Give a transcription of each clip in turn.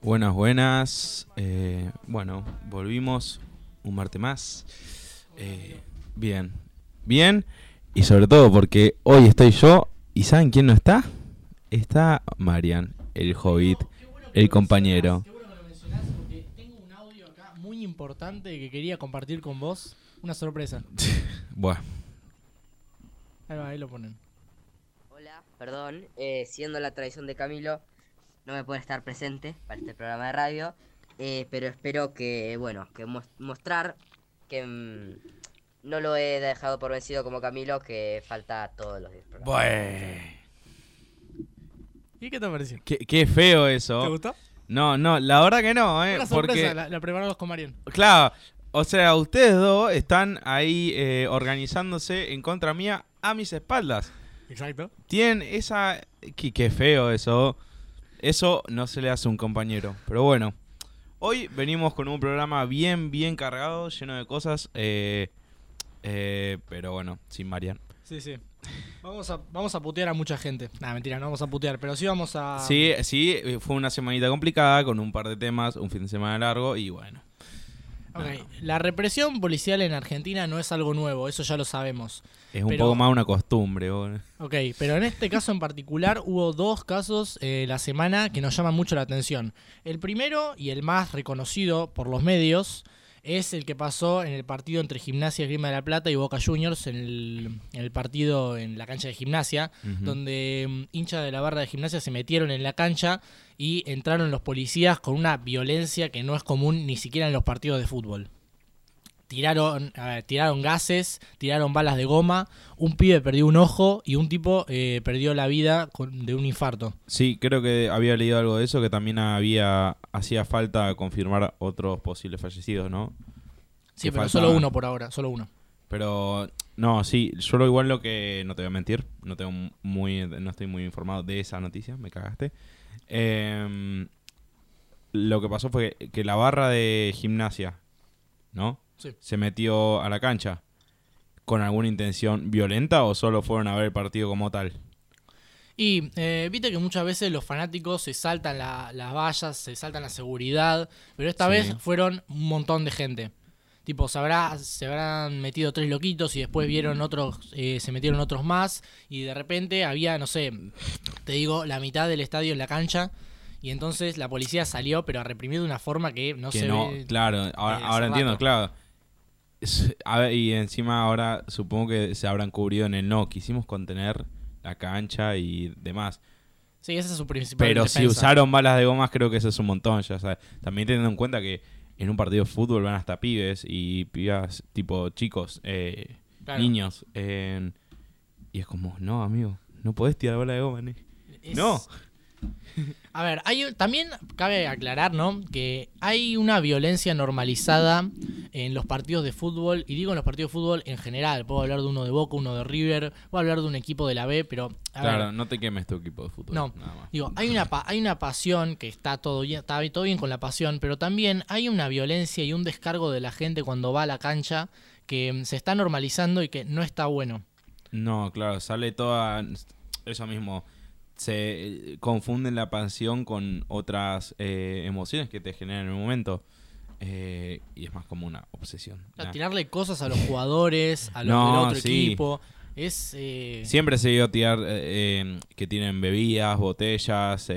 Buenas, buenas. Eh, bueno, volvimos un martes más. Eh, bien, bien. Y sobre todo porque hoy estoy yo. ¿Y saben quién no está? Está Marian, el hobbit, el compañero. Tengo un audio acá muy importante que quería compartir con vos. Una sorpresa. Bueno, Ahí va, ahí lo ponen. Perdón, eh, siendo la tradición de Camilo, no me puede estar presente para este programa de radio, eh, pero espero que, bueno, que mos- mostrar que mm, no lo he dejado por vencido como Camilo, que falta todos los días. bueno. ¿Y qué te pareció? Qué, qué feo ¿Te eso. gustó? No, no, la verdad que no, eh. Una sorpresa, Porque, la, la preparamos con Marian. claro, o sea, ustedes dos están ahí eh, organizándose en contra mía a mis espaldas. Exacto. Tienen esa... Qué, qué feo eso. Eso no se le hace a un compañero. Pero bueno, hoy venimos con un programa bien, bien cargado, lleno de cosas. eh, eh, pero bueno, sin Marian. Sí, sí. Vamos a, vamos a putear a mucha gente. Nah, mentira, no vamos a putear, pero sí vamos a. Sí, sí, fue una semanita complicada con un par de temas, un fin de semana largo y bueno. La represión policial en Argentina no es algo nuevo, eso ya lo sabemos. Es un Pero- poco más una costumbre. boludo. Ok, pero en este caso en particular hubo dos casos eh, la semana que nos llaman mucho la atención. El primero y el más reconocido por los medios es el que pasó en el partido entre Gimnasia Grima de la Plata y Boca Juniors, en el, en el partido en la cancha de Gimnasia, donde mm, hinchas de la barra de Gimnasia se metieron en la cancha y entraron los policías con una violencia que no es común ni siquiera en los partidos de fútbol. Tiraron, ver, tiraron gases, tiraron balas de goma, un pibe perdió un ojo y un tipo eh, perdió la vida con- de un infarto. Sí, creo que había leído algo de eso, que también había hacía falta confirmar otros posibles fallecidos, ¿no? Sí, Que pero falta- solo uno por ahora, solo uno. Pero no, sí, yo lo igual lo que no te voy a mentir, no tengo muy no estoy muy informado de esa noticia, me cagaste. Em, lo que pasó fue que, que la barra de gimnasia, ¿no? Sí. Se metió a la cancha con alguna intención violenta o solo fueron a ver el partido como tal. Y eh, viste que muchas veces los fanáticos se saltan la- las vallas, se saltan la seguridad, pero esta Sí. vez fueron un montón de gente. Tipo, se, habrá, se habrán metido tres loquitos y después vieron otros, eh, se metieron otros más y de repente había, no sé, te digo, la mitad del estadio en la cancha y entonces la policía salió, pero a reprimir de una forma que no que se no, ve. claro, ahora, entiendo, claro. Es- a ver, y encima ahora supongo que se habrán cubrido en el no, quisimos contener la cancha y demás. Sí, esa es su principal Pero si usaron balas de gomas, creo que eso es un montón. Ya sabes. También teniendo en cuenta que en un partido de fútbol van hasta pibes y pibas tipo chicos, eh, Claro. niños. eh, y es como, no, amigo, no podés tirar bala de goma. ne". Es- No. A ver, hay, también cabe aclarar, ¿no? Que hay una violencia normalizada en los partidos de fútbol, y digo en los partidos de fútbol en general. Puedo hablar de uno de Boca, uno de River, puedo hablar de un equipo de la B, pero. a Claro, ver, no te quemes tu equipo de fútbol. No. Nada más. Digo, hay una, hay una pasión que está todo, bien, está todo bien con la pasión, pero también hay una violencia y un descargo de la gente cuando va a la cancha que mm, se está normalizando y que no está bueno. No, claro, sale toda. Eso mismo. Se eh, confunden la pasión con otras eh, emociones que te generan en el momento. eh, y es más como una obsesión. Nah. tirarle cosas a los jugadores, a los No, del otro sí. equipo. Es. eh, Siempre se dio tirar que tienen bebidas, botellas,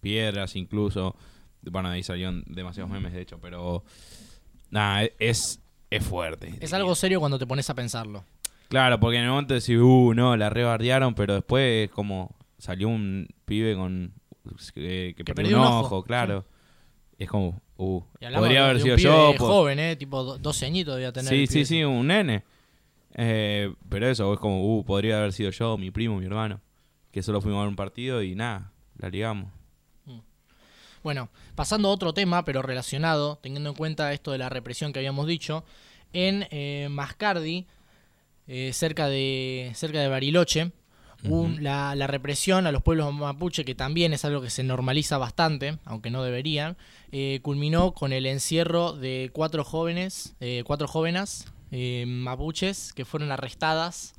piedras incluso. Bueno, ahí salieron demasiados memes, de hecho, pero. Nada, es, es fuerte. Es algo serio cuando te pones a pensarlo. Claro, porque en el momento decís, uh, no, la rebardearon, pero después como salió un pibe con eh, que, perdió, un ojo, claro. Es como, uh, podría haber sido un pibe yo. joven, ¿eh? Tipo do- 12 añitos debía tener. Sí, sí, pibe sí, un nene. Eh, pero eso, es como, uh, podría haber sido yo, mi primo, mi hermano. Que solo fuimos a ver un partido y nada, la ligamos. Bueno, pasando a otro tema, pero relacionado, teniendo en cuenta esto de la represión que habíamos dicho, en eh, Mascardi, eh, cerca, de, cerca de Bariloche, un- la, la represión a los pueblos mapuche, que también es algo que se normaliza bastante, aunque no deberían, eh, culminó con el encierro de cuatro jóvenes, eh, cuatro jóvenes eh, mapuches que fueron arrestadas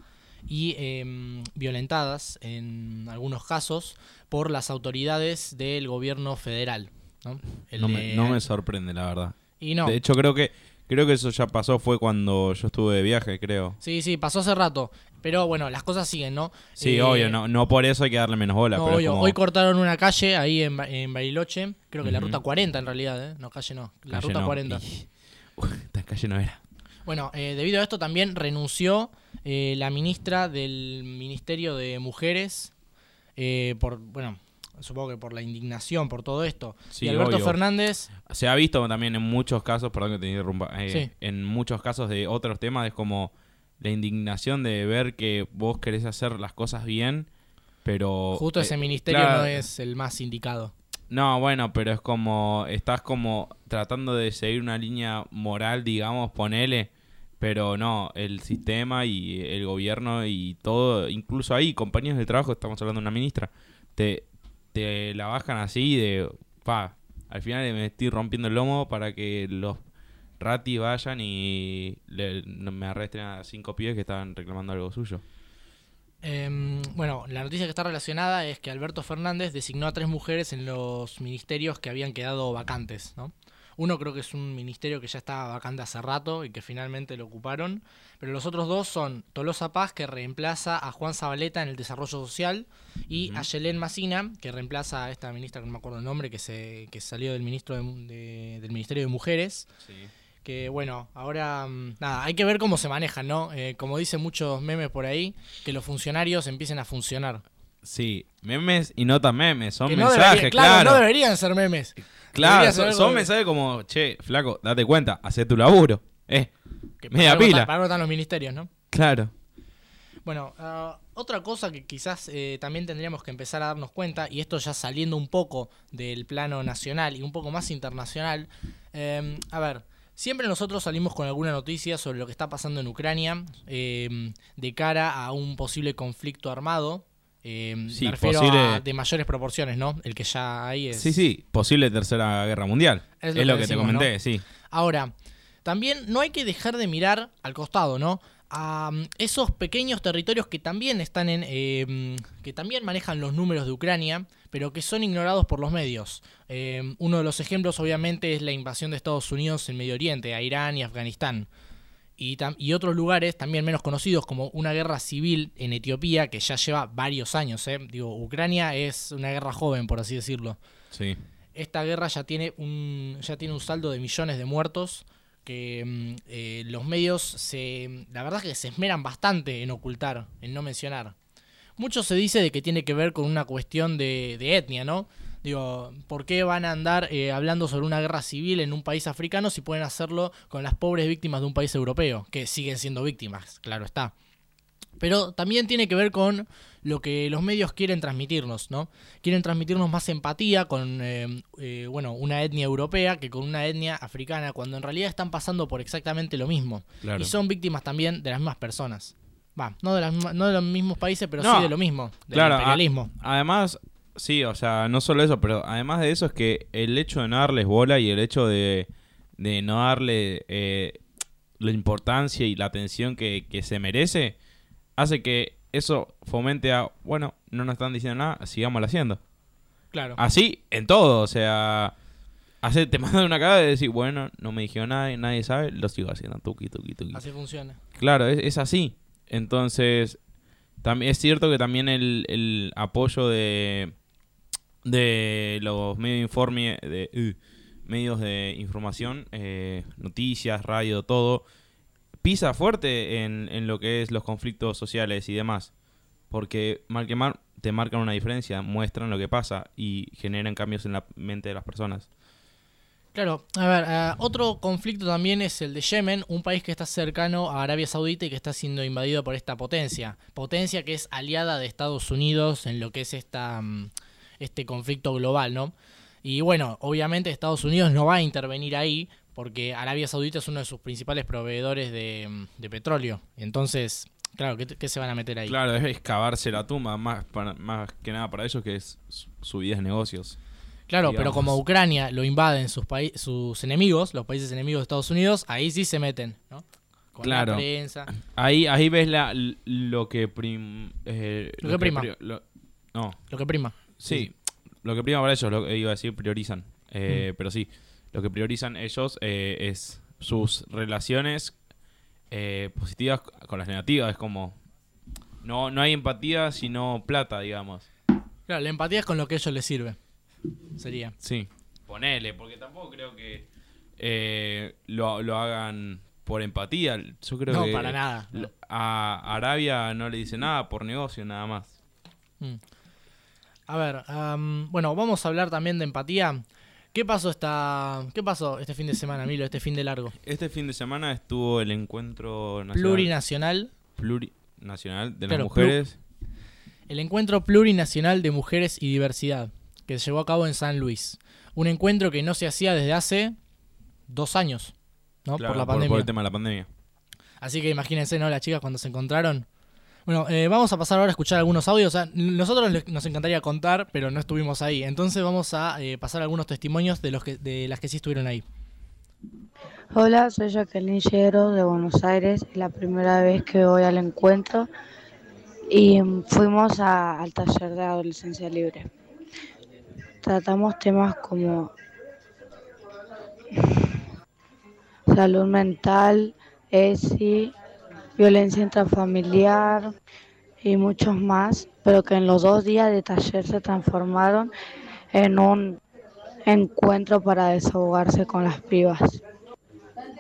y em, violentadas en algunos casos por las autoridades del gobierno federal. ¿no? No de- me, no me sorprende, la verdad. y no, De hecho, creo que creo que eso ya pasó, fue cuando yo estuve de viaje, creo. sí, sí, pasó hace rato. Pero bueno, las cosas siguen, ¿no? Sí, Eh, obvio, no, no por eso hay que darle menos bola. No, pero es obvio. como Hoy cortaron una calle ahí en, en Bariloche, creo que la ruta 40 en realidad, ¿eh? No, calle no, la calle ruta no, 40. y- Uy, esta calle no era. Bueno, eh, debido a esto también renunció eh, la ministra del Ministerio de Mujeres eh, por, bueno, supongo que por la indignación por todo esto. Sí, y Alberto obvio. Fernández, Se ha visto también en muchos casos, perdón que te interrumpa, eh, Sí. en muchos casos de otros temas es como la indignación de ver que vos querés hacer las cosas bien, pero... justo eh, ese ministerio claro, no es el más indicado. No, bueno, pero es como, estás como tratando de seguir una línea moral, digamos, ponele, pero no, el sistema y el gobierno y todo, incluso ahí, compañeros de trabajo, estamos hablando de una ministra, te, te la bajan así de, pa, al final me estoy rompiendo el lomo para que los ratis vayan y le- me arresten a cinco pibes que estaban reclamando algo suyo. Em, bueno, la noticia que está relacionada es que Alberto Fernández designó a tres mujeres en los ministerios que habían quedado vacantes, ¿no? Uno creo que es un ministerio que ya estaba vacante hace rato y que finalmente lo ocuparon, pero los otros dos son Tolosa Paz, que reemplaza a Juan Zabaleta en el desarrollo social, y a Yelén Macina, que reemplaza a esta ministra, que no me acuerdo el nombre, que, se, que salió del, ministro de- de- del Ministerio de Mujeres, que bueno, ahora mm, nada, hay que ver cómo se manejan, ¿no? Eh, como dicen muchos memes por ahí, que los funcionarios empiecen a funcionar. Sí, memes y no tan memes, son Que no mensajes, debería- claro, claro. no deberían ser memes. Claro, Debería ser son, mensajes como, che, flaco, date cuenta, hacé tu laburo. Eh, Que Media para pila. están- para los ministerios, ¿no? claro. Bueno, ah, otra cosa que quizás eh, también tendríamos que empezar a darnos cuenta, y esto ya saliendo un poco del plano nacional y un poco más internacional, eh, a ver, siempre nosotros salimos con alguna noticia sobre lo que está pasando en Ucrania eh, de cara a un posible conflicto armado. Eh, Sí, me refiero posible- a de mayores proporciones, ¿no? El que ya hay es... Sí, sí, posible tercera guerra mundial. Es Es lo lo, que te comenté, sí. Ahora, también no hay que dejar de mirar al costado, ¿no? A mm, esos pequeños territorios que también están en. eh, que también manejan los números de Ucrania, pero que son ignorados por los medios. Eh, uno de los ejemplos, obviamente, es la invasión de Estados Unidos en Medio Oriente, a Irán y Afganistán. Y, otros lugares también menos conocidos, como una guerra civil en Etiopía, que ya lleva varios años, ¿eh? Digo, Ucrania es una guerra joven, por así decirlo Sí. esta guerra ya tiene un ya tiene un saldo de millones de muertos que mm, eh, los medios se la verdad es que se esmeran bastante en ocultar en no mencionar mucho se dice de que tiene que ver con una cuestión de, de etnia no digo por qué van a andar eh, hablando sobre una guerra civil en un país africano si pueden hacerlo con las pobres víctimas de un país europeo que siguen siendo víctimas claro está pero también tiene que ver con lo que los medios quieren transmitirnos, ¿no? Quieren transmitirnos más empatía con, eh, eh, bueno, una etnia europea que con una etnia africana, cuando en realidad están pasando por exactamente lo mismo. Claro. Y son víctimas también de las mismas personas. Va, no de, las no de los mismos países, pero No, sí de lo mismo, del claro, imperialismo. Además, sí, o sea, no solo eso, pero además de eso es que el hecho de no darles bola y el hecho de, de no darle eh, la importancia y la atención que, que se merece, hace que eso fomente a, bueno, no nos están diciendo nada, sigámoslo haciendo. Claro. Así, en todo, o sea, hace, te mandan una cara de decir, bueno, no me dijeron nada, nadie sabe, lo sigo haciendo, tuki, tuki, tuki. Así funciona. Claro, es, es así. Entonces, también es cierto que también el, el apoyo de, de los medios de informe, de uh, medios de información, eh, noticias, radio, todo, pisa fuerte en, en lo que es los conflictos sociales y demás. Porque mal que mal te marcan una diferencia, muestran lo que pasa y generan cambios en la mente de las personas. Claro, a ver, eh, otro conflicto también es el de Yemen, un país que está cercano a Arabia Saudita y que está siendo invadido por esta potencia. Potencia que es aliada de Estados Unidos en lo que es esta, mm, este conflicto global, ¿no? Y bueno, obviamente Estados Unidos no va a intervenir ahí porque Arabia Saudita es uno de sus principales proveedores de, mm, de petróleo. Entonces, claro, ¿qué, qué se van a meter ahí? Claro, es excavarse la tumba, más, para- más que nada para ellos que es su, vida es negocios. Claro, pero como Ucrania lo invaden sus, sus enemigos, los países enemigos de Estados Unidos, ahí sí se meten, ¿no? con Claro. la prensa. Ahí, ahí ves la, lo que prim, eh, Lo que prima. pri- lo- no, Lo que prima. Sí, lo que prima para ellos, lo que iba a decir, priorizan. Eh, Mm. Pero sí, lo que priorizan ellos eh, es sus relaciones eh, positivas con las negativas. Es como, no, no hay empatía, sino plata, digamos. Claro, la empatía es con lo que a ellos les sirve. Sería. Sí. Ponele, porque tampoco creo que eh, lo, lo hagan por empatía. Yo creo No, que para nada. no. a Arabia no le dice nada por negocio, nada más. Mm. A ver, bueno, vamos a hablar también de empatía. ¿Qué pasó esta, qué pasó este fin de semana, Milo, este fin de largo? Este fin de semana estuvo el encuentro nacional, Plurinacional, plurinacional de las mujeres. el encuentro plurinacional de mujeres y diversidad, que se llevó a cabo en San Luis. Un encuentro que no se hacía desde hace dos años, ¿no? Claro, por la por, pandemia. el tema de la pandemia. Así que imagínense, ¿no? Las chicas cuando se encontraron. Bueno, eh, vamos a pasar ahora a escuchar algunos audios. O sea, nosotros les- nos encantaría contar, pero no estuvimos ahí. Entonces vamos a eh, pasar algunos testimonios de los que, de las que sí estuvieron ahí. Hola, soy Jacqueline Llero de Buenos Aires. Es la primera vez que voy al encuentro y fuimos a- al taller de adolescencia libre. Tratamos temas como salud mental, ESI, violencia intrafamiliar y muchos más, pero que en los dos días de taller se transformaron en un encuentro para desahogarse con las pibas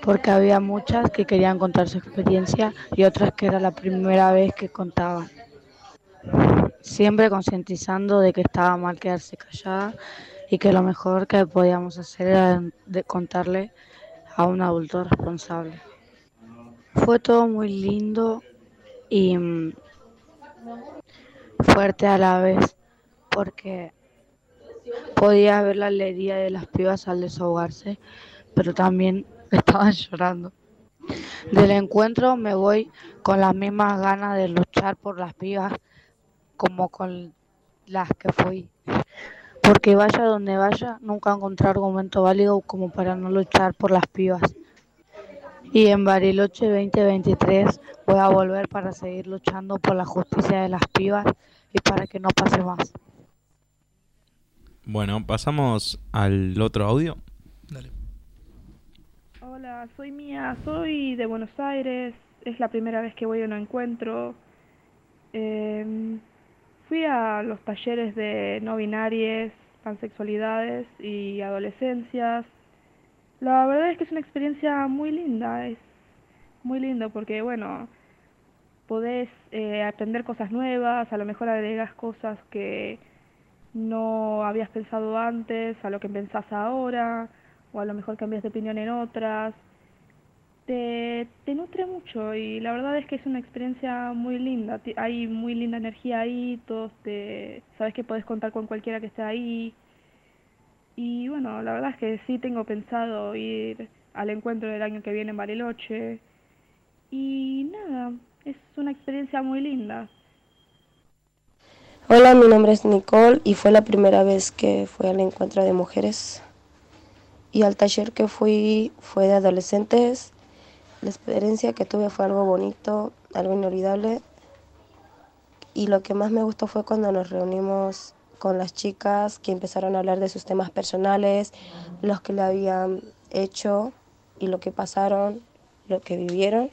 porque había muchas que querían contar su experiencia y otras que era la primera vez que contaban. Siempre concientizando de que estaba mal quedarse callada y que lo mejor que podíamos hacer era de contarle a un adulto responsable. Fue todo muy lindo y mm, fuerte a la vez porque podía ver la alegría de las pibas al desahogarse, pero también estaban llorando. Del encuentro me voy con las mismas ganas de luchar por las pibas como con las que fui. Porque vaya donde vaya, nunca encontré argumento válido como para no luchar por las pibas. Y en Bariloche 2023 voy a volver para seguir luchando por la justicia de las pibas y para que no pase más. Bueno, pasamos al otro audio. Dale. Hola, soy Mía, soy de Buenos Aires, es la primera vez que voy a un encuentro. Em, fui a los talleres de no binarias, pansexualidades y adolescencias. La verdad es que es una experiencia muy linda, es muy lindo porque, bueno, podés eh, aprender cosas nuevas, a lo mejor agregas cosas que no habías pensado antes, a lo que pensás ahora o a lo mejor cambias de opinión en otras. Te, te nutre mucho y la verdad es que es una experiencia muy linda. Hay muy linda energía ahí, todos te, sabes que podés contar con cualquiera que esté ahí. Y bueno, la verdad es que sí tengo pensado ir al encuentro del año que viene en Bariloche. Y nada, es una experiencia muy linda. Hola, mi nombre es Nicole y fue la primera vez que fui al encuentro de mujeres. Y al taller que fui fue de adolescentes. La experiencia que tuve fue algo bonito, algo inolvidable. Y lo que más me gustó fue cuando nos reunimos con las chicas que empezaron a hablar de sus temas personales, los que le habían hecho y lo que pasaron, lo que vivieron.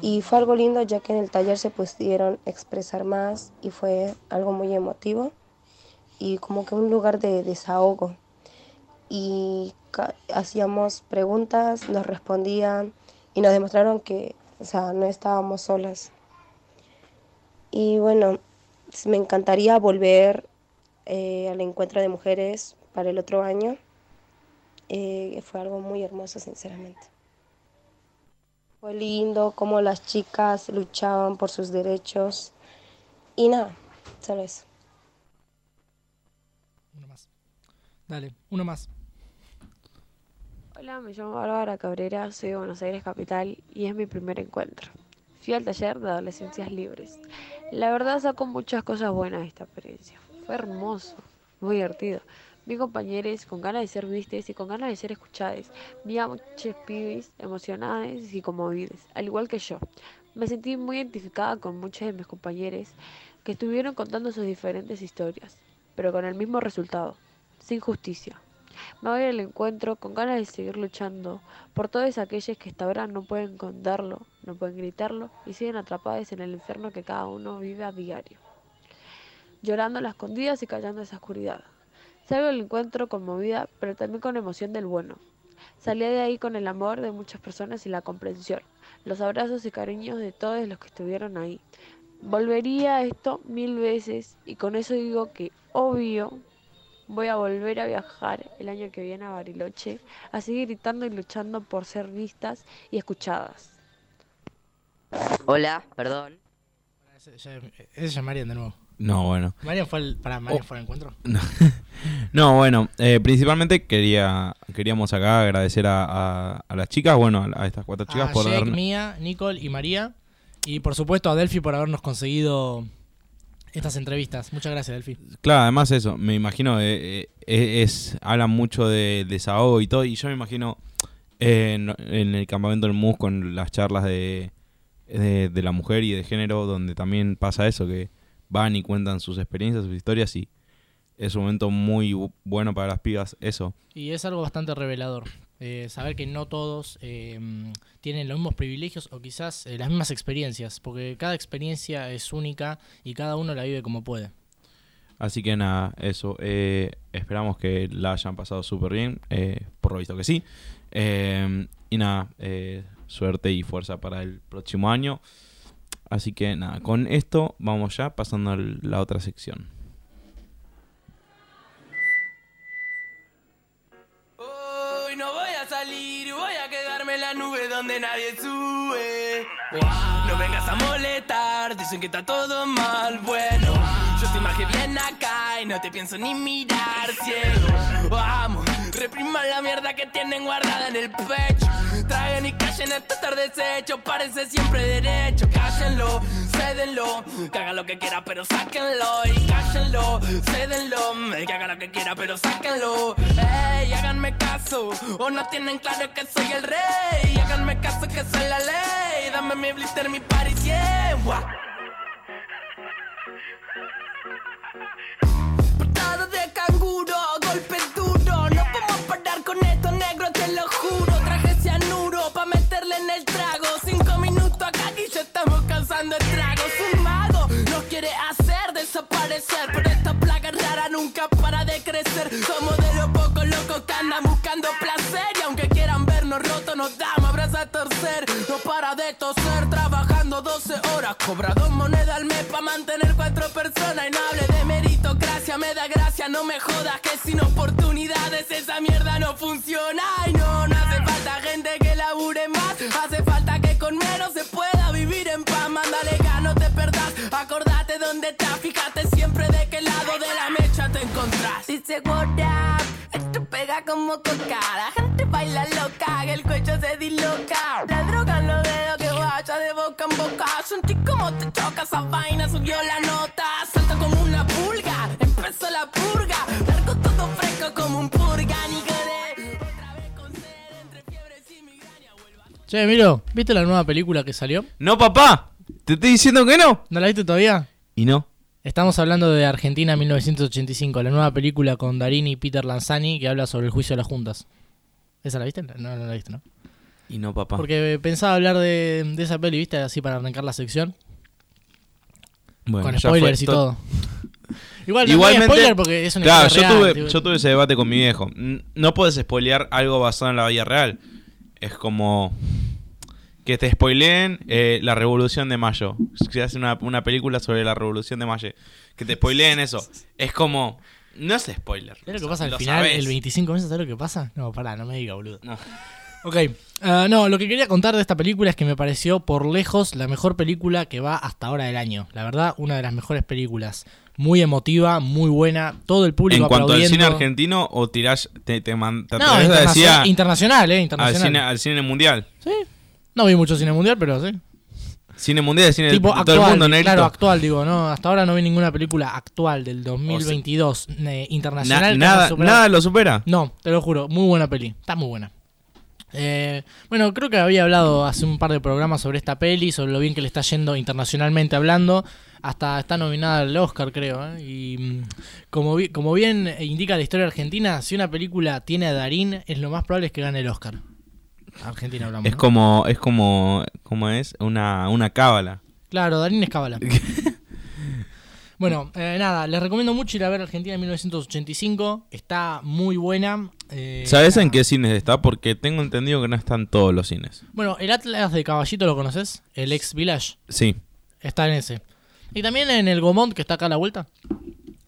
Y fue algo lindo ya que en el taller se pudieron expresar más y fue algo muy emotivo y como que un lugar de desahogo. Y hacíamos preguntas, nos respondían y nos demostraron que, o sea, no estábamos solas. Y bueno, me encantaría volver eh, al encuentro de mujeres para el otro año. Eh, fue algo muy hermoso, sinceramente. Fue lindo cómo las chicas luchaban por sus derechos. Y nada, solo eso. Uno más. Dale, uno más. Hola, me llamo Bárbara Cabrera, soy de Buenos Aires Capital y es mi primer encuentro. Fui al taller de adolescencias libres. La verdad saco muchas cosas buenas de esta experiencia. Fue hermoso, muy divertido. Vi compañeros con ganas de ser vistes y con ganas de ser escuchados. Vi a muchos pibes emocionados y conmovidos, al igual que yo. Me sentí muy identificada con muchos de mis compañeros que estuvieron contando sus diferentes historias, pero con el mismo resultado, sin justicia. Me voy al encuentro con ganas de seguir luchando por todos aquellos que hasta ahora no pueden contarlo, no pueden gritarlo y siguen atrapados en el infierno que cada uno vive a diario. Llorando a las escondidas y callando esa oscuridad. Salgo del encuentro conmovida, pero también con emoción del bueno. Salí de ahí con el amor de muchas personas y la comprensión, los abrazos y cariños de todos los que estuvieron ahí. Volvería a esto mil veces y con eso digo que obvio voy a volver a viajar el año que viene a Bariloche, a seguir gritando y luchando por ser vistas y escuchadas. Hola, perdón. Ese, es Marian de nuevo. No, bueno. Marian fue el, para Marian Oh. fue el encuentro. No, No, bueno, eh, principalmente quería queríamos acá agradecer a, a- a las chicas, bueno, a, a estas cuatro chicas a por Jake, darnos... Mía, Nicole y María. Y por supuesto a Delphi por habernos conseguido estas entrevistas. Muchas gracias, Delphi. Claro, además eso, me imagino, eh, eh, es, hablan mucho de desahogo y todo, y yo me imagino eh, en, en el campamento del MUS con las charlas de, de, de la mujer y de género, donde también pasa eso, que van y cuentan sus experiencias, sus historias, y es un momento muy bu- bueno para las pibas, eso. Y es algo bastante revelador. eh, saber que no todos eh, tienen los mismos privilegios o quizás eh, las mismas experiencias. Porque cada experiencia es única y cada uno la vive como puede. Así que nada, eso. eh, esperamos que la hayan pasado súper bien. por lo visto que sí. Eh, y nada, suerte y fuerza para el próximo año. Así que nada, con esto vamos ya pasando a la otra sección. Hoy no voy a salir, voy a quedarme en la nube donde nadie sube. No vengas a molestar, dicen que está todo mal. Bueno, yo te imagino bien acá y no te pienso ni mirar ciego. Vamos, repriman la mierda que tienen guardada en el pecho. Traigan y callen este estar deshecho, parece siempre derecho. Cállenlo, cédenlo, que haga lo que quiera, pero sáquenlo. Y cállenlo, cédenlo, que haga lo que quiera, pero sáquenlo. Ey, háganme caso, o no tienen claro que soy el rey. Háganme caso que soy la ley. Dame mi blister, mi party 100. Horas. Cobra dos monedas al mes pa' mantener cuatro personas. Y no hable de meritocracia, me da gracia, no me jodas. Que sin oportunidades esa mierda no funciona. Y no, no hace falta gente que labure más. Hace falta que con menos se pueda vivir en paz. Mándale gas, no te perdás. Acordate dónde estás, fíjate siempre de qué lado de la mecha te encontrás. Dice what up, esto pega como coca. La gente baila loca, el cuello se disloca. De boca en boca. Sentí como te choca esa vaina, subió la nota. Salta como una pulga, empezó la purga. Largo todo fresco como un purga, ni quedé. Otra vez con sed, entre fiebres y migraña. Vuelvo a Che, Miro, ¿viste la nueva película que salió? No, papá, te estoy diciendo que no. ¿No la viste todavía? Y no. Estamos hablando de Argentina 1985, la nueva película con Darín y Peter Lanzani que habla sobre el juicio de las juntas. ¿Esa la viste? No, no la viste, ¿no? Y no, papá. Porque pensaba hablar de, de esa peli, ¿viste? Así para arrancar la sección. Bueno, con spoilers y To- todo. Igual, no Igualmente, spoiler porque es una claro, yo real, tuve, tipo- yo tuve ese debate con mi viejo. No puedes spoilear algo basado en la vida real. Es como que te spoileen eh, la Revolución de Mayo. Se hace una, una película sobre la Revolución de Mayo. Que te spoileen eso. Es como... No es spoiler. ¿Sabes lo que pasa al final, el 25 meses? ¿Sabes lo que pasa? No, pará, no me diga, boludo. No. Ok, ah, no, lo que quería contar de esta película es que me pareció por lejos la mejor película que va hasta ahora del año. La verdad, una de las mejores películas. Muy emotiva, muy buena, todo el público En cuanto al cine argentino, o tirás, te, te, man- te No, atreves a decir internacio- a- internacional, eh, al, internacional. cine, al cine mundial. Sí. No vi mucho cine mundial, pero sí. Cine mundial, cine tipo de actual, todo el mundo, negrito. claro, actual, digo, no, hasta ahora no vi ninguna película actual del 2022 eh, Na- internacional. nada, nada lo supera. No, te lo juro, muy buena peli, está muy buena. Eh, bueno, creo que había hablado hace un par de programas sobre esta peli, sobre lo bien que le está yendo internacionalmente hablando. Hasta está nominada al Oscar, creo. ¿eh? Y mm, como, vi- como bien indica la historia argentina, si una película tiene a Darín, es lo más probable es que gane el Oscar. Argentina hablamos. Es ¿no? como, es como, ¿cómo es? Una, una cábala. Claro, Darín es cábala. bueno, eh, nada, les recomiendo mucho ir a ver Argentina en 1985. Está muy buena. eh, ¿Sabes en qué cines está? Porque tengo entendido que no están todos los cines. Bueno, el Atlas de Caballito lo conoces, el ex Village, Sí, está en ese. Y también en el Gomont, que está acá a la vuelta.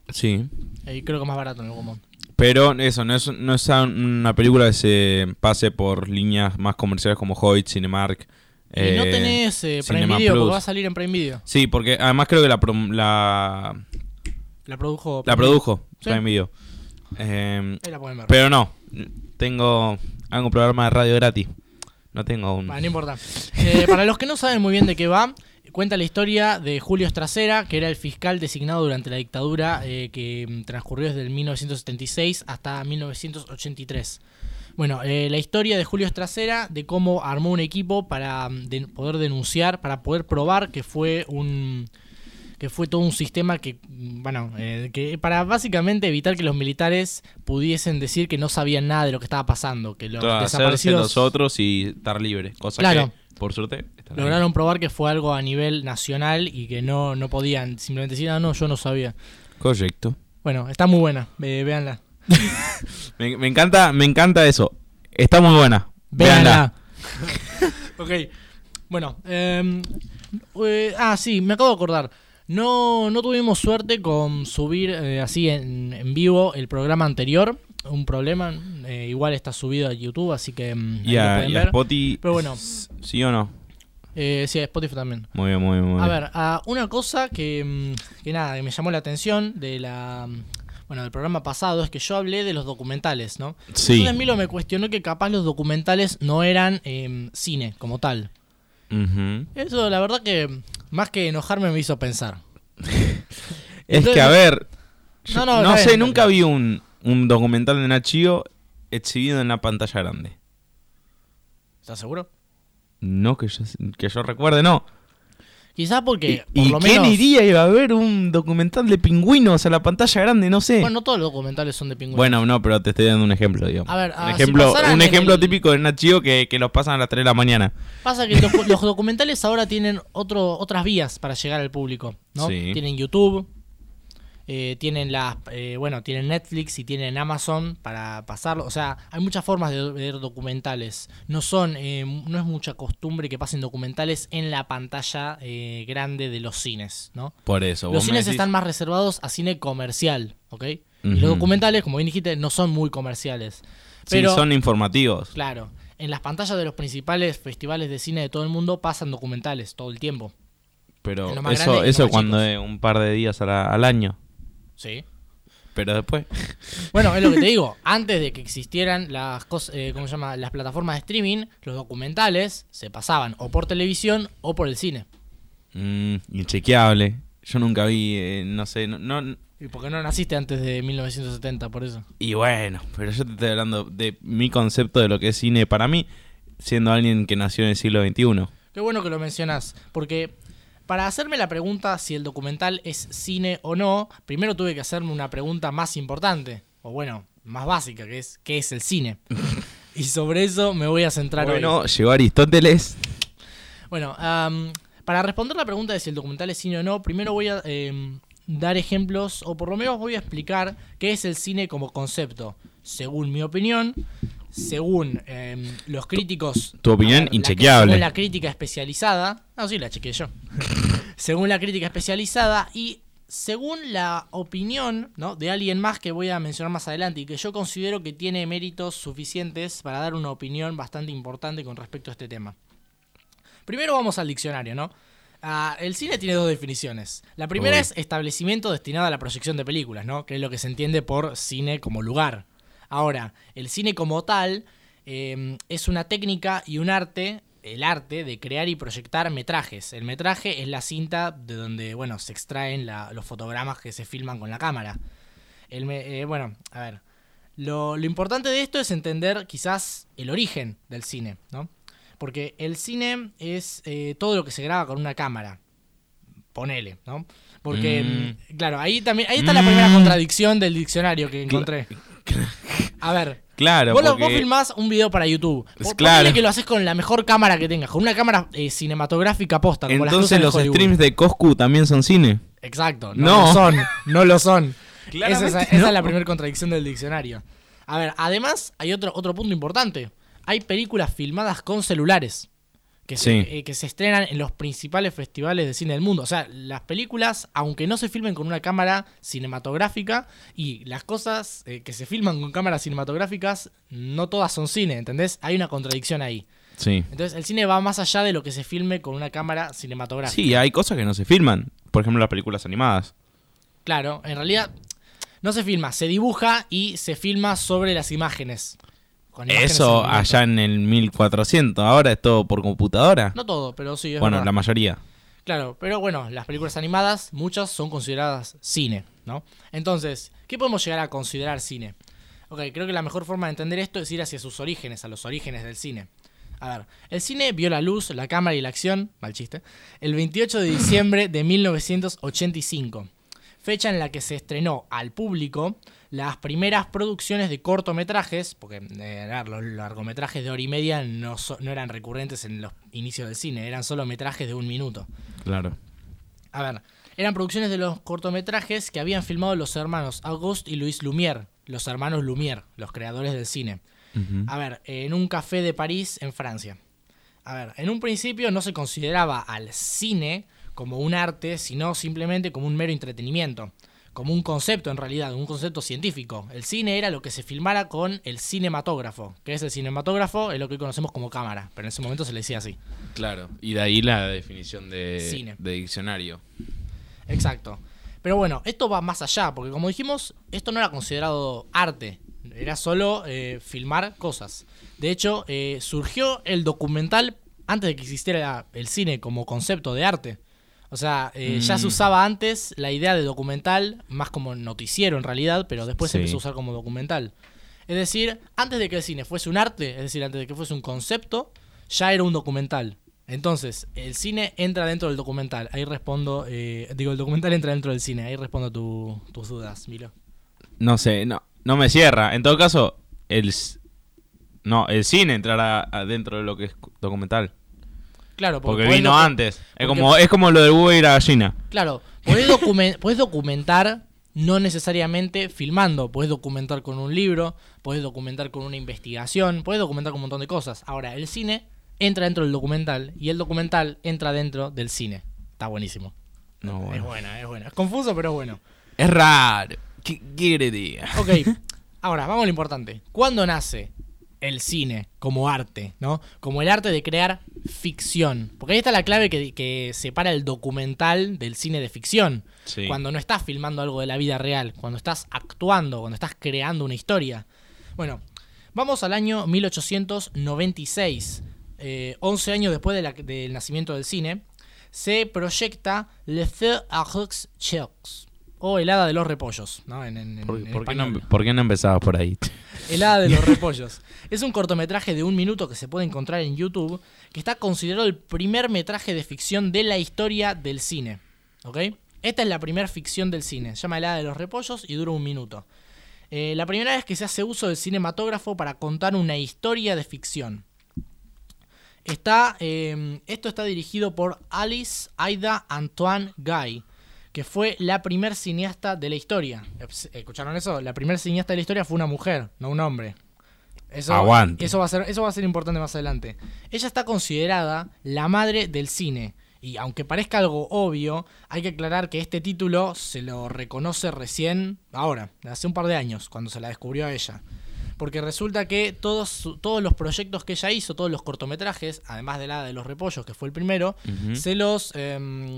sí. Y creo que más barato en el Gomont. Pero eso, no es, no es una película que se pase por líneas más comerciales como Hoyt, Cinemark. Y no eh, tenés eh, Prime Video, Plus. porque va a salir en Prime Video. Sí, porque además creo que la, la, La produjo. la produjo Sí. Prime Video. Eh, Ahí la pueden ver. pero no, tengo hago un programa de radio gratis. No tengo un... Bueno, no importa. Eh, para los que no saben muy bien de qué va, cuenta la historia de Julio Estracera, que era el fiscal designado durante la dictadura eh, que mm, transcurrió desde el 1976 hasta 1983. Bueno, eh, la historia de Julio Estracera, de cómo armó un equipo para mm, de- poder denunciar, para poder probar que fue un que fue todo un sistema que, mm, bueno, eh, que para básicamente evitar que los militares pudiesen decir que no sabían nada de lo que estaba pasando, que los hacerse desaparecidos nosotros y estar libres. Cosa Claro. que, por suerte, lograron probar que fue algo a nivel nacional y que no, no podían simplemente decir, ah, no, yo no sabía. Correcto. Bueno, está muy buena, eh, véanla. Me, me encanta, me encanta eso. Está muy buena. Véanla. ok, bueno, em, eh, ah, sí, me acabo de acordar. No, no tuvimos suerte con subir eh, así en, en vivo el programa anterior. Un problema, eh, igual está subido a YouTube, así que ahí Y a, a. Spotify, Pero bueno, ¿sí o no? eh, sí, a Spotify también. Muy bien, muy bien, muy A bien. ver, ah, una cosa que, mm, que nada, que me llamó la atención de la bueno, del programa pasado es que yo hablé de los documentales, ¿no? Sí. Entonces Milo me cuestionó que capaz los documentales no eran em, cine como tal. Eso la verdad que más que enojarme me hizo pensar. Es Entonces- que, a ver, yo No, no, no, sé, nunca vi un, un documental de Nachio exhibido en la pantalla grande. ¿Estás seguro? No que yo, que yo recuerde, no. Quizás porque ¿Y, por y lo quién menos iría iba a ver un documental de pingüinos a la pantalla grande? No sé. bueno, no todos los documentales son de pingüinos. Bueno, no, pero te estoy dando un ejemplo, digamos. A ver, un ah, si ejemplo, pasaran un ejemplo el- típico de Nachio que, que los pasan a las 3 de la mañana. Pasa que los, los documentales ahora tienen otro, otras vías para llegar al público, ¿no? Sí. Tienen YouTube, eh, tienen las, eh, bueno, tienen Netflix y tienen Amazon para pasarlo. O sea, hay muchas formas de ver documentales. No son, eh, no es mucha costumbre que pasen documentales en la pantalla eh, grande de los cines, ¿no? Por eso. Los cines decís- están más reservados a cine comercial, ¿ok? Y los documentales, como bien dijiste, no son muy comerciales. Sí, Pero, son informativos. Claro, en las pantallas de los principales festivales de cine de todo el mundo pasan documentales todo el tiempo. Pero eso, eso cuando es un par de días al año. Sí. Pero después. Bueno, es lo que te digo. Antes de que existieran las cosas, eh, ¿cómo se llama? Las plataformas de streaming, los documentales se pasaban o por televisión o por el cine. Mm, inchequeable. Yo nunca vi, eh, no sé, no, no- Y porque no naciste antes de 1970, por eso. Y bueno, pero yo te estoy hablando de mi concepto de lo que es cine para mí, siendo alguien que nació en el siglo XXI. Qué bueno que lo mencionas, porque para hacerme la pregunta si el documental es cine o no, primero tuve que hacerme una pregunta más importante, o bueno, más básica, que es ¿qué es el cine? y sobre eso me voy a centrar hoy. Bueno, llegó Aristóteles. Bueno, am, para responder la pregunta de si el documental es cine o no, primero voy a em, dar ejemplos, o por lo menos voy a explicar qué es el cine como concepto, según mi opinión, según em, los críticos. tu opinión ver, la- inchequeable. según la crítica especializada. No, sí, la chequeé yo. según la crítica especializada y según la opinión ¿no? de alguien más que voy a mencionar más adelante y que yo considero que tiene méritos suficientes para dar una opinión bastante importante con respecto a este tema. Primero vamos al diccionario, ¿no? Ah, el cine tiene dos definiciones. La primera Uy. es establecimiento destinado a la proyección de películas, ¿no? Que es lo que se entiende por cine como lugar. Ahora, el cine como tal eh, es una técnica y un arte el arte de crear y proyectar metrajes. El metraje es la cinta de donde, bueno, se extraen la- los fotogramas que se filman con la cámara. El me- eh, bueno, a ver. Lo, lo importante de esto es entender quizás el origen del cine, ¿no? Porque el cine es eh, todo lo que se graba con una cámara. Ponele, ¿no? Porque, mm, claro, ahí también, ahí está la primera Mm. contradicción del diccionario que encontré. A ver, Claro, vos, porque- vos filmás un video para YouTube. Por- claro. que lo haces con la mejor cámara que tengas, con una cámara eh, cinematográfica posta, como Entonces los streams de Coscu también son cine. Exacto, no, No. lo son, no lo son. Esa, es, esa es la primera contradicción del diccionario. A ver, además hay otro, otro punto importante. Hay películas filmadas con celulares que se, eh, que se estrenan en los principales festivales de cine del mundo. O sea, las películas, aunque no se filmen con una cámara cinematográfica, y las cosas eh, que se filman con cámaras cinematográficas, no todas son cine, ¿entendés? Hay una contradicción ahí. Sí. Entonces, el cine va más allá de lo que se filme con una cámara cinematográfica. Sí, hay cosas que no se filman. Por ejemplo, las películas animadas. Claro, en realidad no se filma, se dibuja y se filma sobre las imágenes. Con Eso allá en el 1400. Ahora es todo por computadora. No todo, pero sí, es bueno, verdad. la mayoría. Claro, pero bueno, las películas animadas, muchas son consideradas cine, ¿no? Entonces, ¿qué podemos llegar a considerar cine? Ok, creo que la mejor forma de entender esto es ir hacia sus orígenes, a los orígenes del cine. A ver, el cine vio la luz, la cámara y la acción, mal chiste, el 28 de diciembre de 1985, fecha en la que se estrenó al público las primeras producciones de cortometrajes, porque eh, los largometrajes de hora y media no, so- no eran recurrentes en los inicios del cine, eran solo metrajes de un minuto. Claro. A ver, eran producciones de los cortometrajes que habían filmado los hermanos Auguste y Louis Lumière, los hermanos Lumière, los creadores del cine. A ver, en un café de París, en Francia. A ver, en un principio no se consideraba al cine como un arte, sino simplemente como un mero entretenimiento, como un concepto en realidad, un concepto científico. El cine era lo que se filmara con el cinematógrafo. ¿Qué es el cinematógrafo? Es lo que hoy conocemos como cámara, pero en ese momento se le decía así. Claro. Y de ahí la definición de, Cine. de diccionario. Exacto. Pero bueno, esto va más allá, porque como dijimos, esto no era considerado arte, era solo eh, filmar cosas. De hecho, eh, surgió el documental antes de que existiera el cine como concepto de arte. O sea, eh, ya se Mm. usaba antes la idea de documental, más como noticiero en realidad, pero después se empezó a usar como documental. Es decir, antes de que el cine fuese un arte, es decir, antes de que fuese un concepto, ya era un documental. Entonces, el cine entra dentro del documental. Ahí respondo, eh, digo, el documental entra dentro del cine. Ahí respondo tu- tus dudas, Milo. No sé, no, no me cierra. En todo caso, el no, el cine entrará adentro de lo que es documental. Claro, Porque vino antes. Es como, es como lo del huevo y la gallina. Claro, podés, documen- podés documentar no necesariamente filmando, podés documentar con un libro, podés documentar con una investigación, podés documentar con un montón de cosas. Ahora, el cine entra dentro del documental y el documental entra dentro del cine. Está buenísimo. No, Es bueno. buena, es buena. Es confuso, pero es bueno. Es raro. ¿Qué quiere decir? Ok, ahora, vamos a lo importante. ¿Cuándo nace el cine como arte, ¿no? Como el arte de crear ficción. Porque ahí está la clave que, que separa el documental del cine de ficción. Sí. Cuando no estás filmando algo de la vida real, cuando estás actuando, cuando estás creando una historia. Bueno, vamos al año 1896. eh, 11 años después de la- del nacimiento del cine, se proyecta Le Feu aux Chocs, o El Hada de los Repollos, ¿no? En, en- en- ¿Por, en por qué no, por qué no empezabas por ahí? El Hada de los Repollos. Es un cortometraje de un minuto que se puede encontrar en YouTube, que está considerado el primer metraje de ficción de la historia del cine. ¿Ok? Esta es la primera ficción del cine. Se llama El Hada de los Repollos y dura un minuto. Eh, la primera vez que se hace uso del cinematógrafo para contar una historia de ficción. Está, eh, esto está dirigido por Alice Aida Antoine Guy, que fue la primer cineasta de la historia. ¿Escucharon eso? La primer cineasta de la historia fue una mujer, no un hombre. Eso, Aguante. Eso va, a ser, eso va a ser importante más adelante. Ella está considerada la madre del cine. Y aunque parezca algo obvio, hay que aclarar que este título se lo reconoce recién, ahora, hace un par de años, cuando se la descubrió a ella. Porque resulta que todos, todos los proyectos que ella hizo, todos los cortometrajes, además de la de los repollos, que fue el primero, se los em,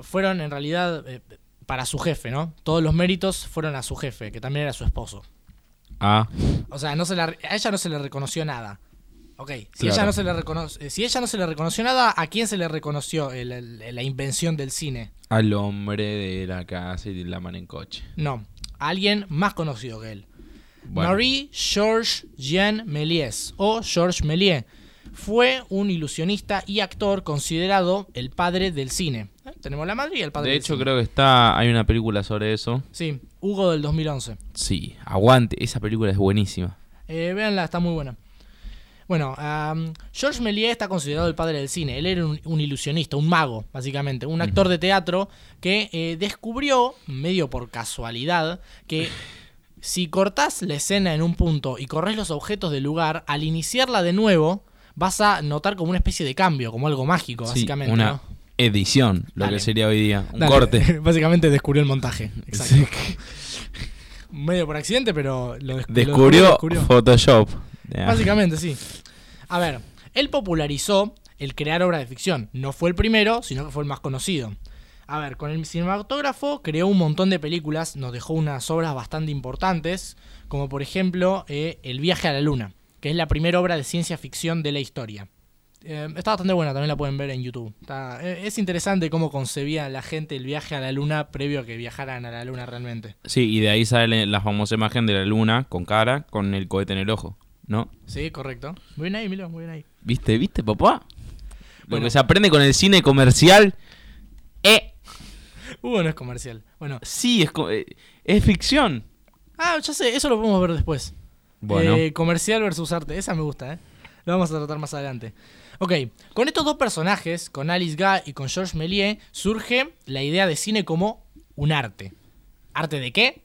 fueron en realidad eh, para su jefe, ¿no? Todos los méritos fueron a su jefe, que también era su esposo. Ah, O sea, no se la- a ella no se le reconoció nada. Ok, si, Claro. ella no se le reconoce, eh, si ella no se le reconoció nada, ¿a quién se le reconoció el- el- la invención del cine? Al hombre de la casa y de la mano en coche. No, a alguien más conocido que él. Bueno. Marie Georges Jean Méliès o Georges Méliès fue un ilusionista y actor considerado el padre del cine. ¿Eh? Tenemos la madre y el padre De del hecho, cine. creo que está. Hay una película sobre eso. Sí, Hugo del 2011. Sí, aguante. Esa película es buenísima. Eh, véanla, está muy buena. Bueno, am, Georges Méliès está considerado el padre del cine. Él era un, un ilusionista, un mago, básicamente. Un actor de teatro que eh, descubrió, medio por casualidad, que si cortás la escena en un punto y corres los objetos del lugar, al iniciarla de nuevo, vas a notar como una especie de cambio, como algo mágico, Sí, básicamente. una ¿no? edición, lo Dale. que sería hoy día. Un Dale, corte. Básicamente descubrió el montaje. Exacto. Sí. Medio por accidente, pero lo, desc- lo Descubrió descubrió. Photoshop. Básicamente, sí. A ver, él popularizó el crear obras de ficción. No fue el primero, sino que fue el más conocido. A ver, con el cinematógrafo creó un montón de películas, nos dejó unas obras bastante importantes, como por ejemplo eh, El viaje a la luna, que es la primera obra de ciencia ficción de la historia. Eh, está bastante buena, también la pueden ver en YouTube. Está- eh, es interesante cómo concebía la gente el viaje a la luna previo a que viajaran a la luna realmente. Sí, y de ahí sale la famosa imagen de la luna con cara, con el cohete en el ojo. ¿No? Sí, correcto. Muy bien ahí, Milo, muy bien ahí. ¿Viste, viste, papá? Lo Bueno. que se aprende con el cine comercial. Eh, Uh, no es comercial. Bueno, sí, es, eh, es ficción. Ah, ya sé, eso lo podemos ver después. Eh, comercial versus arte, esa me gusta, ¿eh? Lo vamos a tratar más adelante. Ok, con estos dos personajes, con Alice Guy y con Georges Méliès, surge la idea de cine como un arte. ¿Arte de qué?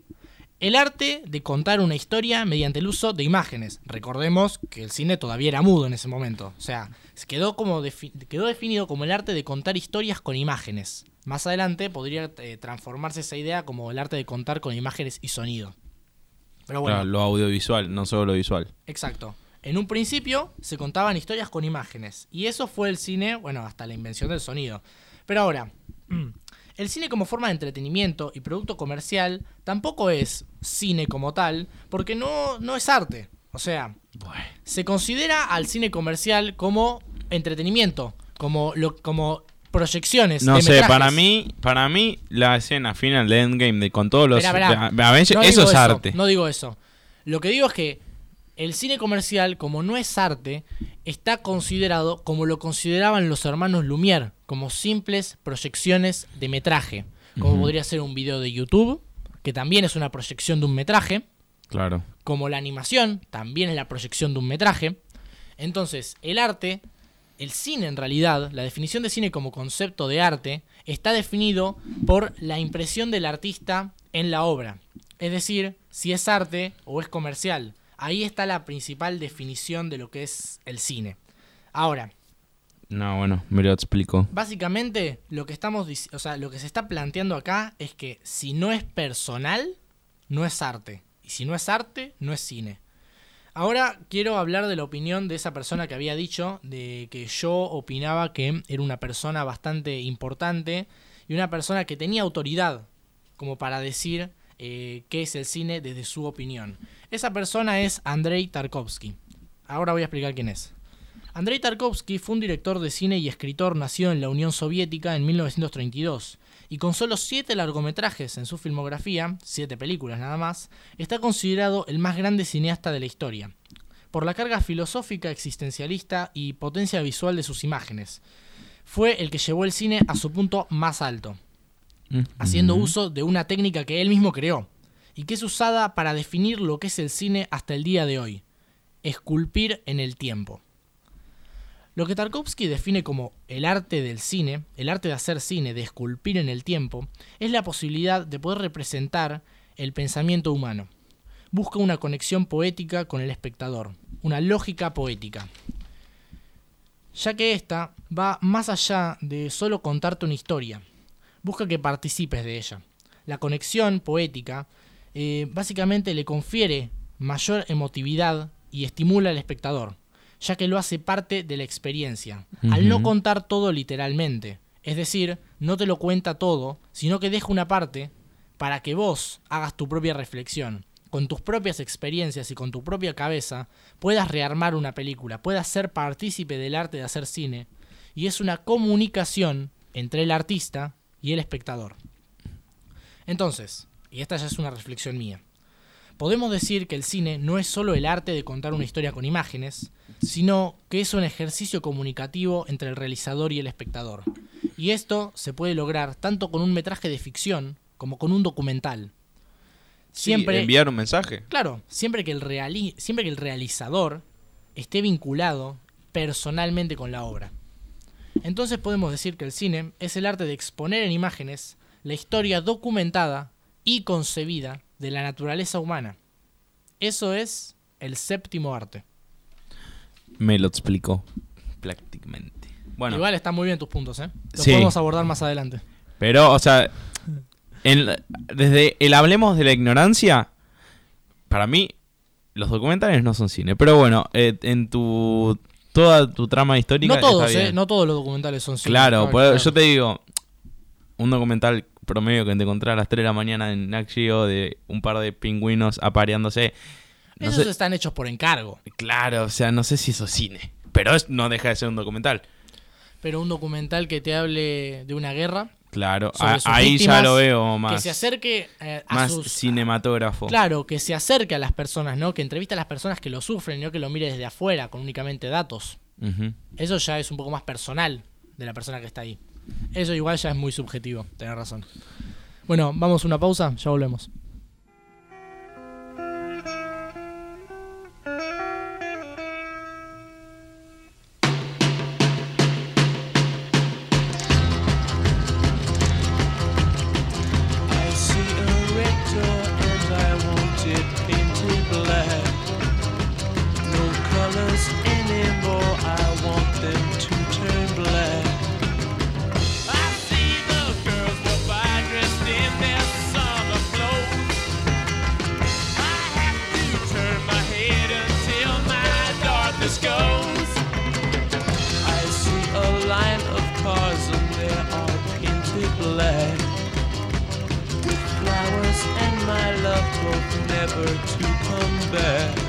El arte de contar una historia mediante el uso de imágenes. Recordemos que el cine todavía era mudo en ese momento. O sea, se quedó, como quedó definido como el arte de contar historias con imágenes. Más adelante podría eh, transformarse esa idea como el arte de contar con imágenes y sonido. Pero bueno, Claro, lo audiovisual, no solo lo visual. Exacto. En un principio se contaban historias con imágenes. Y eso fue el cine, bueno, hasta la invención del sonido. Pero ahora, el cine como forma de entretenimiento y producto comercial tampoco es cine como tal, porque no, no es arte. O sea, se considera al cine comercial como entretenimiento, como, lo, como proyecciones. No de sé, metrajes. para mí, para mí la escena final de Endgame de con todos los Esperá, esperá. de Avengers, No eso digo es arte. No digo eso. Lo que digo es que el cine comercial, como no es arte, está considerado como lo consideraban los hermanos Lumière, como simples proyecciones de metraje. Como Ujú. podría ser un video de YouTube, que también es una proyección de un metraje, Claro. como la animación, también es la proyección de un metraje. Entonces, el arte, el cine en realidad, la definición de cine como concepto de arte, está definido por la impresión del artista en la obra. Es decir, si es arte o es comercial. Ahí está la principal definición de lo que es el cine. Ahora, No, bueno, me lo explico. básicamente lo que estamos, o sea, lo que se está planteando acá es que si no es personal, no es arte. Y si no es arte, no es cine. Ahora quiero hablar de la opinión de esa persona que había dicho de que yo opinaba que era una persona bastante importante y una persona que tenía autoridad como para decir eh, qué es el cine desde su opinión. Esa persona es Andrei Tarkovsky. Ahora voy a explicar quién es. Andrei Tarkovsky fue un director de cine y escritor nacido en la Unión Soviética en 1932 y con solo siete largometrajes en su filmografía, siete películas nada más, está considerado el más grande cineasta de la historia, por la carga filosófica, existencialista y potencia visual de sus imágenes. Fue el que llevó el cine a su punto más alto, haciendo Ujú. uso de una técnica que él mismo creó y que es usada para definir lo que es el cine hasta el día de hoy, esculpir en el tiempo. Lo que Tarkovsky define como el arte del cine, el arte de hacer cine, de esculpir en el tiempo, es la posibilidad de poder representar el pensamiento humano. Busca una conexión poética con el espectador, una lógica poética. Ya que esta va más allá de solo contarte una historia, busca que participes de ella. La conexión poética eh, básicamente le confiere mayor emotividad y estimula al espectador, ya que lo hace parte de la experiencia, al no contar todo literalmente. Es decir, no te lo cuenta todo, sino que deja una parte para que vos hagas tu propia reflexión, con tus propias experiencias y con tu propia cabeza, puedas rearmar una película, puedas ser partícipe del arte de hacer cine. Y es una comunicación entre el artista y el espectador. Entonces, y esta ya es una reflexión mía, podemos decir que el cine no es solo el arte de contar una historia con imágenes, sino que es un ejercicio comunicativo entre el realizador y el espectador. Y esto se puede lograr tanto con un metraje de ficción como con un documental. Sí, Siempre, enviar un mensaje. Claro, siempre que, el reali- siempre que el realizador esté vinculado personalmente con la obra. Entonces podemos decir que el cine es el arte de exponer en imágenes la historia documentada y concebida de la naturaleza humana. Eso es el séptimo arte. Me lo explicó prácticamente. Bueno, Igual están muy bien tus puntos, ¿eh? Los Sí. podemos abordar más adelante. pero, o sea, en desde el hablemos de la ignorancia, para mí, los documentales no son cine. Pero bueno, eh, en tu toda tu trama histórica. No todos, está ¿eh? bien. No todos los documentales son cine. Claro, por- aclarar. yo te digo, un documental promedio que te encontrás a las 3 de la mañana en Nat Geo de un par de pingüinos apareándose. No Esos sé- están hechos por encargo. Claro, o sea, no sé si eso es cine. Pero es- no deja de ser un documental. Pero un documental que te hable de una guerra. Claro, a- ahí ya lo veo Que más, se acerque eh, a más sus. cinematógrafo. Claro, que se acerque a las personas, ¿no? Que entrevista a las personas que lo sufren, no que lo mire desde afuera, con únicamente datos. Eso ya es un poco más personal de la persona que está ahí. Eso igual ya es muy subjetivo, tenés razón. Bueno, vamos a una pausa, ya volvemos. Never to come back.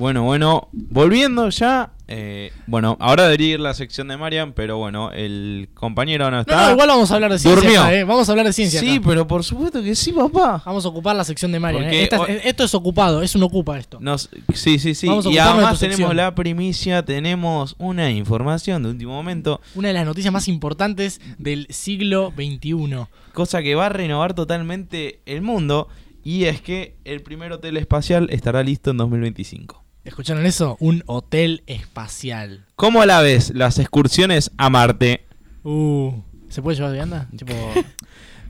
Bueno, bueno, volviendo ya. eh, bueno, ahora debería ir la sección de Marian, pero bueno, el compañero no está. no, igual vamos a hablar de ciencia. Durmió. acá, ¿eh? Vamos a hablar de ciencia. Sí, acá. pero por supuesto que sí, papá. Vamos a ocupar la sección de Marian. ¿eh? Esta- esto es ocupado, es un ocupa esto. Nos- sí, sí, sí. Y además tenemos la primicia, tenemos una información de último momento, Una de las noticias más importantes del siglo XXI. cosa que va a renovar totalmente el mundo, y es que el primer hotel espacial estará listo en 2025. ¿Escucharon eso? Un hotel espacial. ¿Cómo la ves las excursiones a Marte? Uh, ¿Se puede llevar de vianda? Tipo,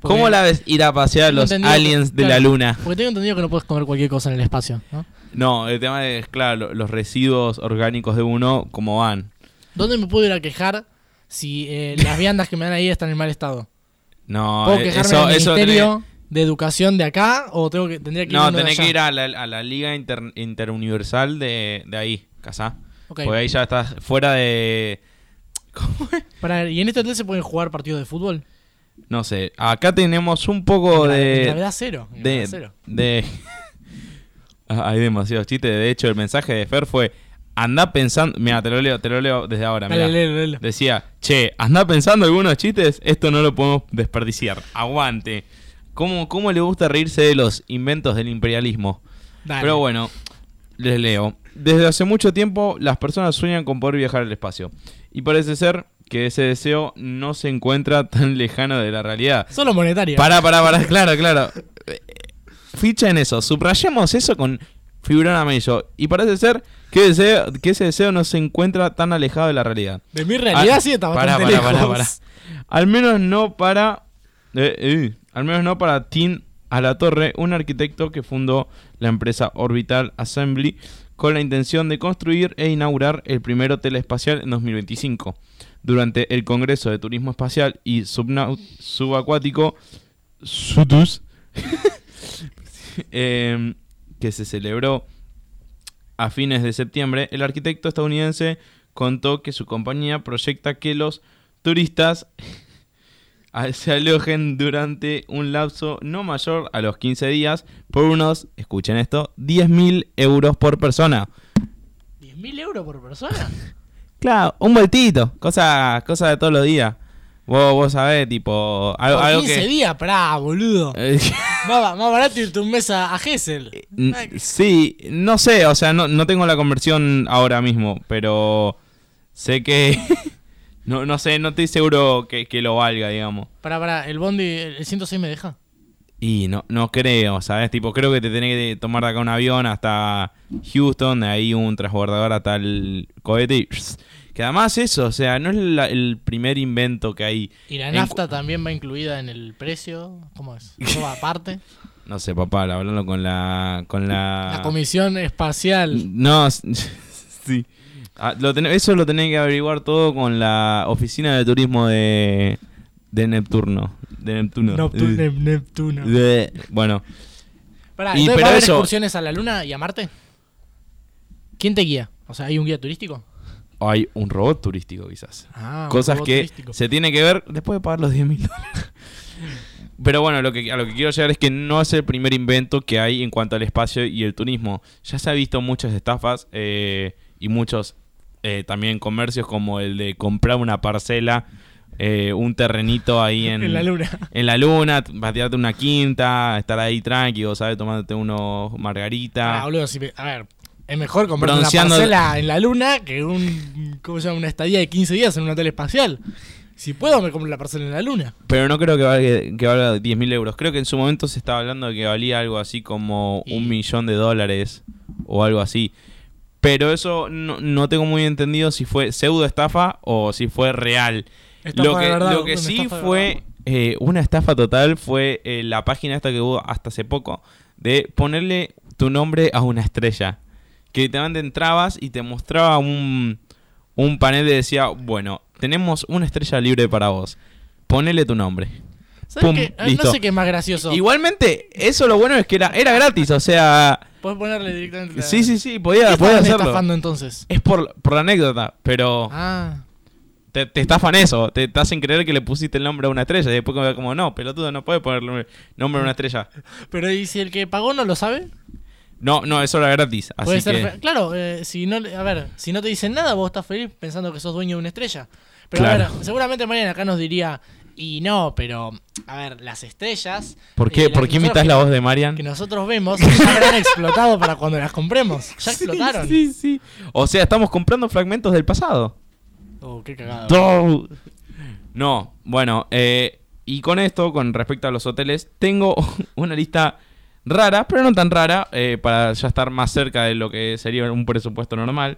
¿Cómo la ves ir a pasear a los que- aliens de claro, la luna? Porque tengo entendido que no puedes comer cualquier cosa en el espacio, ¿no? No, el tema es, claro, lo- los residuos orgánicos de uno, ¿cómo van? ¿Dónde me puedo ir a quejar si eh, las viandas que me dan ahí están en mal estado? No, ¿Puedo eh, quejarme eso, al eso Ministerio de Educación de acá o tengo que, tendría que ir a No, tenés que ir a la, a la Liga Inter- Interuniversal de, de ahí, Casá. Porque ahí ya estás fuera de... Pará, ¿Y en este hotel se pueden jugar partidos de fútbol? No sé, acá tenemos un poco de... gravedad cero, De, cero. de- Ah, Hay demasiados chistes. De hecho, el mensaje de Fer fue... Anda pensando... Mira, te lo leo, te lo leo desde ahora. Dale, léelo, léelo. Decía, che, anda pensando algunos chistes, esto no lo podemos desperdiciar. Aguante. ¿Cómo, ¿Cómo le gusta reírse de los inventos del imperialismo? Dale. Pero bueno, les leo. Desde hace mucho tiempo las personas sueñan con poder viajar al espacio. Y parece ser que ese deseo no se encuentra tan lejano de la realidad. Solo monetaria. Pará, pará, pará, claro, claro. Ficha en eso, subrayemos eso con figurón amarillo. Y parece ser que, deseo, que ese deseo no se encuentra tan alejado de la realidad. De mi realidad Ah, sí está bastante pará, pará, lejos. pará. Al menos no para. eh, eh, al menos no para Tim Alatorre, un arquitecto que fundó la empresa Orbital Assembly con la intención de construir e inaugurar el primer hotel espacial en 2025. Durante el Congreso de Turismo Espacial y Subacuático SUTUS, em, que se celebró a fines de septiembre, el arquitecto estadounidense contó que su compañía proyecta que los turistas se alojen durante un lapso no mayor a los 15 días por unos, escuchen esto, 10.000 euros por persona. ¿10.000 euros por persona? Claro, un vueltito, cosa, cosa de todos los días. Vos, vos sabés, tipo, algo, Por algo 15 que... días, pará, boludo. Eh, más, ba- más barato irte un mes a, a Gessel. N- Sí, no sé, o sea, no, no tengo la conversión ahora mismo, pero sé que... no, no sé, no estoy seguro que, que lo valga, digamos. Pará, pará, el Bondi, el 106 me deja. Y no, no creo, ¿sabes? Tipo, creo que te tenés que tomar de acá un avión hasta Houston, de ahí un transbordador hasta el cohete y... Que además eso, o sea, no es la- el primer invento que hay. ¿Y la en nafta también va incluida en el precio? ¿Cómo es? ¿Eso va aparte? No sé, papá, hablando con la... Con la... La Comisión Espacial. No, sí. Ah, lo ten- eso lo tenés que averiguar todo con la oficina de turismo de, de Neptuno. De Neptuno. Noctu- Nep- Neptuno. de- bueno. Pará, Y, ¿entonces pero va a haber eso- excursiones a la Luna y a Marte? ¿Quién te guía? O sea, ¿hay un guía turístico? Hay un robot turístico, quizás. Ah, Cosas que turístico. se tiene que ver después de pagar los 10 mil dólares. Pero bueno, lo que, a lo que quiero llegar es que no es el primer invento que hay en cuanto al espacio y el turismo. Ya se ha visto muchas estafas eh, y muchos eh, también comercios como el de comprar una parcela, eh, un terrenito ahí en, En la luna. En la luna, patearte una quinta, estar ahí tranquilo, ¿sabes? Tomándote unos margarita. Ah, boludo, si me- a ver, es mejor comprar una parcela en la Luna que un, ¿cómo se llama? una estadía de 15 días en un hotel espacial. Si puedo, me compro la parcela en la Luna. Pero no creo que valga, que valga 10 mil euros. Creo que en su momento se estaba hablando de que valía algo así como un millón de dólares o algo así. Pero eso no, no tengo muy entendido si fue pseudo estafa o si fue real. Estafa lo que, verdad, lo que sí fue eh, una estafa total fue eh, la página esta que hubo hasta hace poco de ponerle tu nombre a una estrella. Que literalmente entrabas y te mostraba un, un panel que decía, bueno, tenemos una estrella libre para vos. Ponele tu nombre. ¿Sabes Pum, qué? Ah, listo. No sé qué es más gracioso. Igualmente, eso lo bueno es que era, era gratis, o sea... Puedes ponerle directamente la- Sí, sí, sí, podía, ¿Qué podía hacerlo. estafando entonces? Es por, por la anécdota, pero... Ah. Te, te estafan eso, te, te hacen creer que le pusiste el nombre a una estrella y después como, como no, pelotudo, no puedes ponerle nombre a una estrella. Pero ¿y si el que pagó no lo sabe? No, no, eso era gratis, así Puede ser que... Claro, eh, si no, a ver, si no te dicen nada, vos estás feliz pensando que sos dueño de una estrella. Pero Claro. a ver, seguramente Marian acá nos diría, y no, pero, a ver, las estrellas... ¿Por qué, eh, ¿por qué imitas la voz de Marian? Que nosotros vemos ya habrán explotado para cuando las compremos. Ya explotaron. Sí, sí. O sea, estamos comprando fragmentos del pasado. Oh, qué cagada. No, No, bueno, eh, y con esto, con respecto a los hoteles, tengo una lista rara, pero no tan rara, eh, para ya estar más cerca de lo que sería un presupuesto normal.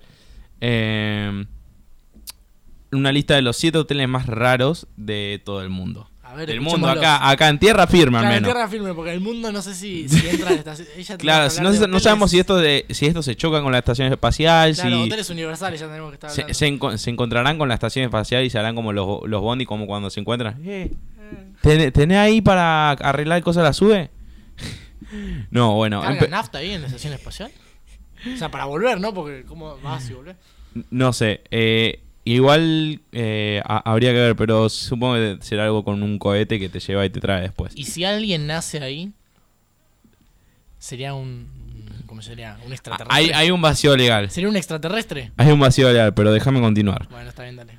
Eh, una lista de los siete hoteles más raros de todo el mundo. A ver, Del mundo, acá, acá en tierra firme al Claro, en menos. tierra firme, porque el mundo no sé si, si entra en esta... Ella Claro, si no, sabemos si esto, de, si esto se choca con la estación espacial, Claro, si hoteles universales ya tenemos que estar se, hablando. se enco- se encontrarán con la estación espacial y se harán como los, los bondi, como cuando se encuentran. Eh, ¿tenés, tenés ahí para arreglar cosas la sube? no, bueno. ¿Carga empe- nafta ahí en la estación espacial? O sea, para volver, ¿no? Porque ¿cómo vas y volvés? No sé. eh, igual eh, ha- habría que ver, pero supongo que será algo con un cohete que te lleva y te trae después. Y si alguien nace ahí, sería un... ¿Cómo sería? Un extraterrestre. Hay, hay un vacío legal. ¿Sería un extraterrestre? Hay un vacío legal, pero déjame continuar. Bueno, está bien, dale.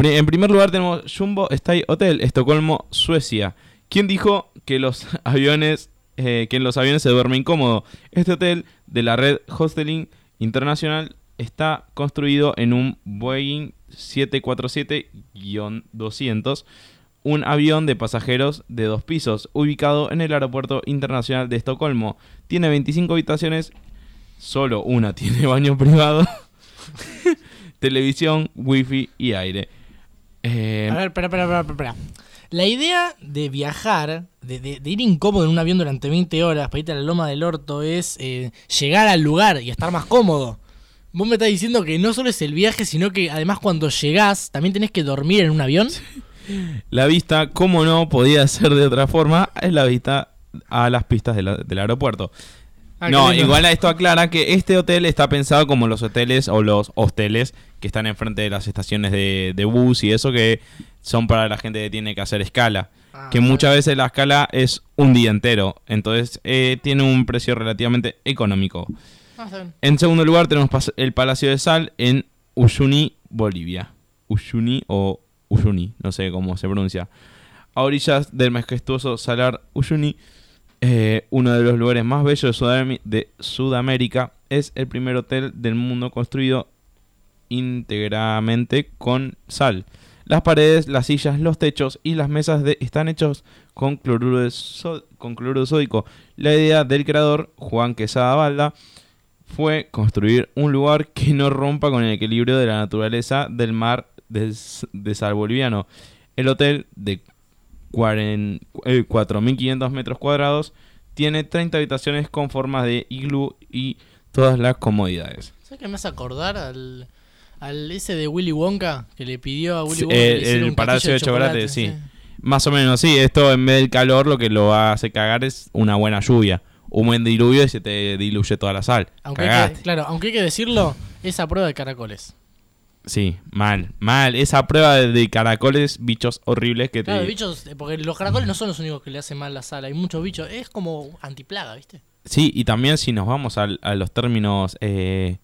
En primer lugar tenemos Jumbo Stay Hotel, Estocolmo, Suecia. ¿Quién dijo que los aviones, eh, que en los aviones se duerme incómodo? Este hotel de la red Hosteling Internacional está construido en un Boeing 747-200, un avión de pasajeros de dos pisos, ubicado en el Aeropuerto Internacional de Estocolmo. Tiene 25 habitaciones, solo una tiene baño privado, televisión, wifi y aire. Eh, A ver, espera, espera, espera. La idea de viajar, de ir incómodo en un avión durante 20 horas para irte a la loma del orto es eh, llegar al lugar y estar más cómodo. Vos me estás diciendo que no solo es el viaje, sino que además cuando llegás también tenés que dormir en un avión. La vista, como no podía ser de otra forma, es la vista a las pistas de la- del aeropuerto. Ah, no, igual a esto aclara que este hotel está pensado como los hoteles o los hosteles que están enfrente de las estaciones de, de bus y eso que son para la gente que tiene que hacer escala. Ah, que muchas veces la escala es un día entero, entonces eh, tiene un precio relativamente económico. En segundo lugar tenemos el Palacio de Sal en Uyuni, Bolivia. Uyuni o Uyuni, no sé cómo se pronuncia. A orillas del majestuoso Salar Uyuni, eh, uno de los lugares más bellos de, Sudam- de Sudamérica, es el primer hotel del mundo construido íntegramente con sal. Las paredes, las sillas, los techos y las mesas están hechos con cloruro, de so- sódico. La idea del creador, Juan Quesada Balda, fue construir un lugar que no rompa con el equilibrio de la naturaleza del mar de, de sal boliviano. El hotel de cuaren- eh, 4.500 metros cuadrados tiene 30 habitaciones con formas de iglú y todas las comodidades. ¿Sabes qué me hace acordar al, al ese de Willy Wonka que le pidió a Willy Sí, Wonka que el, un Palacio de chocolate, chocolate, sí. Más o menos, sí. Esto en vez del calor lo que lo hace cagar es una buena lluvia. Un buen diluvio y se te diluye toda la sal. Aunque hay que, claro, aunque hay que decirlo, esa prueba de caracoles. Sí, mal, mal. Esa prueba de, de caracoles, bichos horribles que te... Claro, bichos, eh, porque los caracoles no son los únicos que le hacen mal la sal, hay muchos bichos, es como antiplaga, ¿viste? Sí, y también si nos vamos al- a, los términos eh,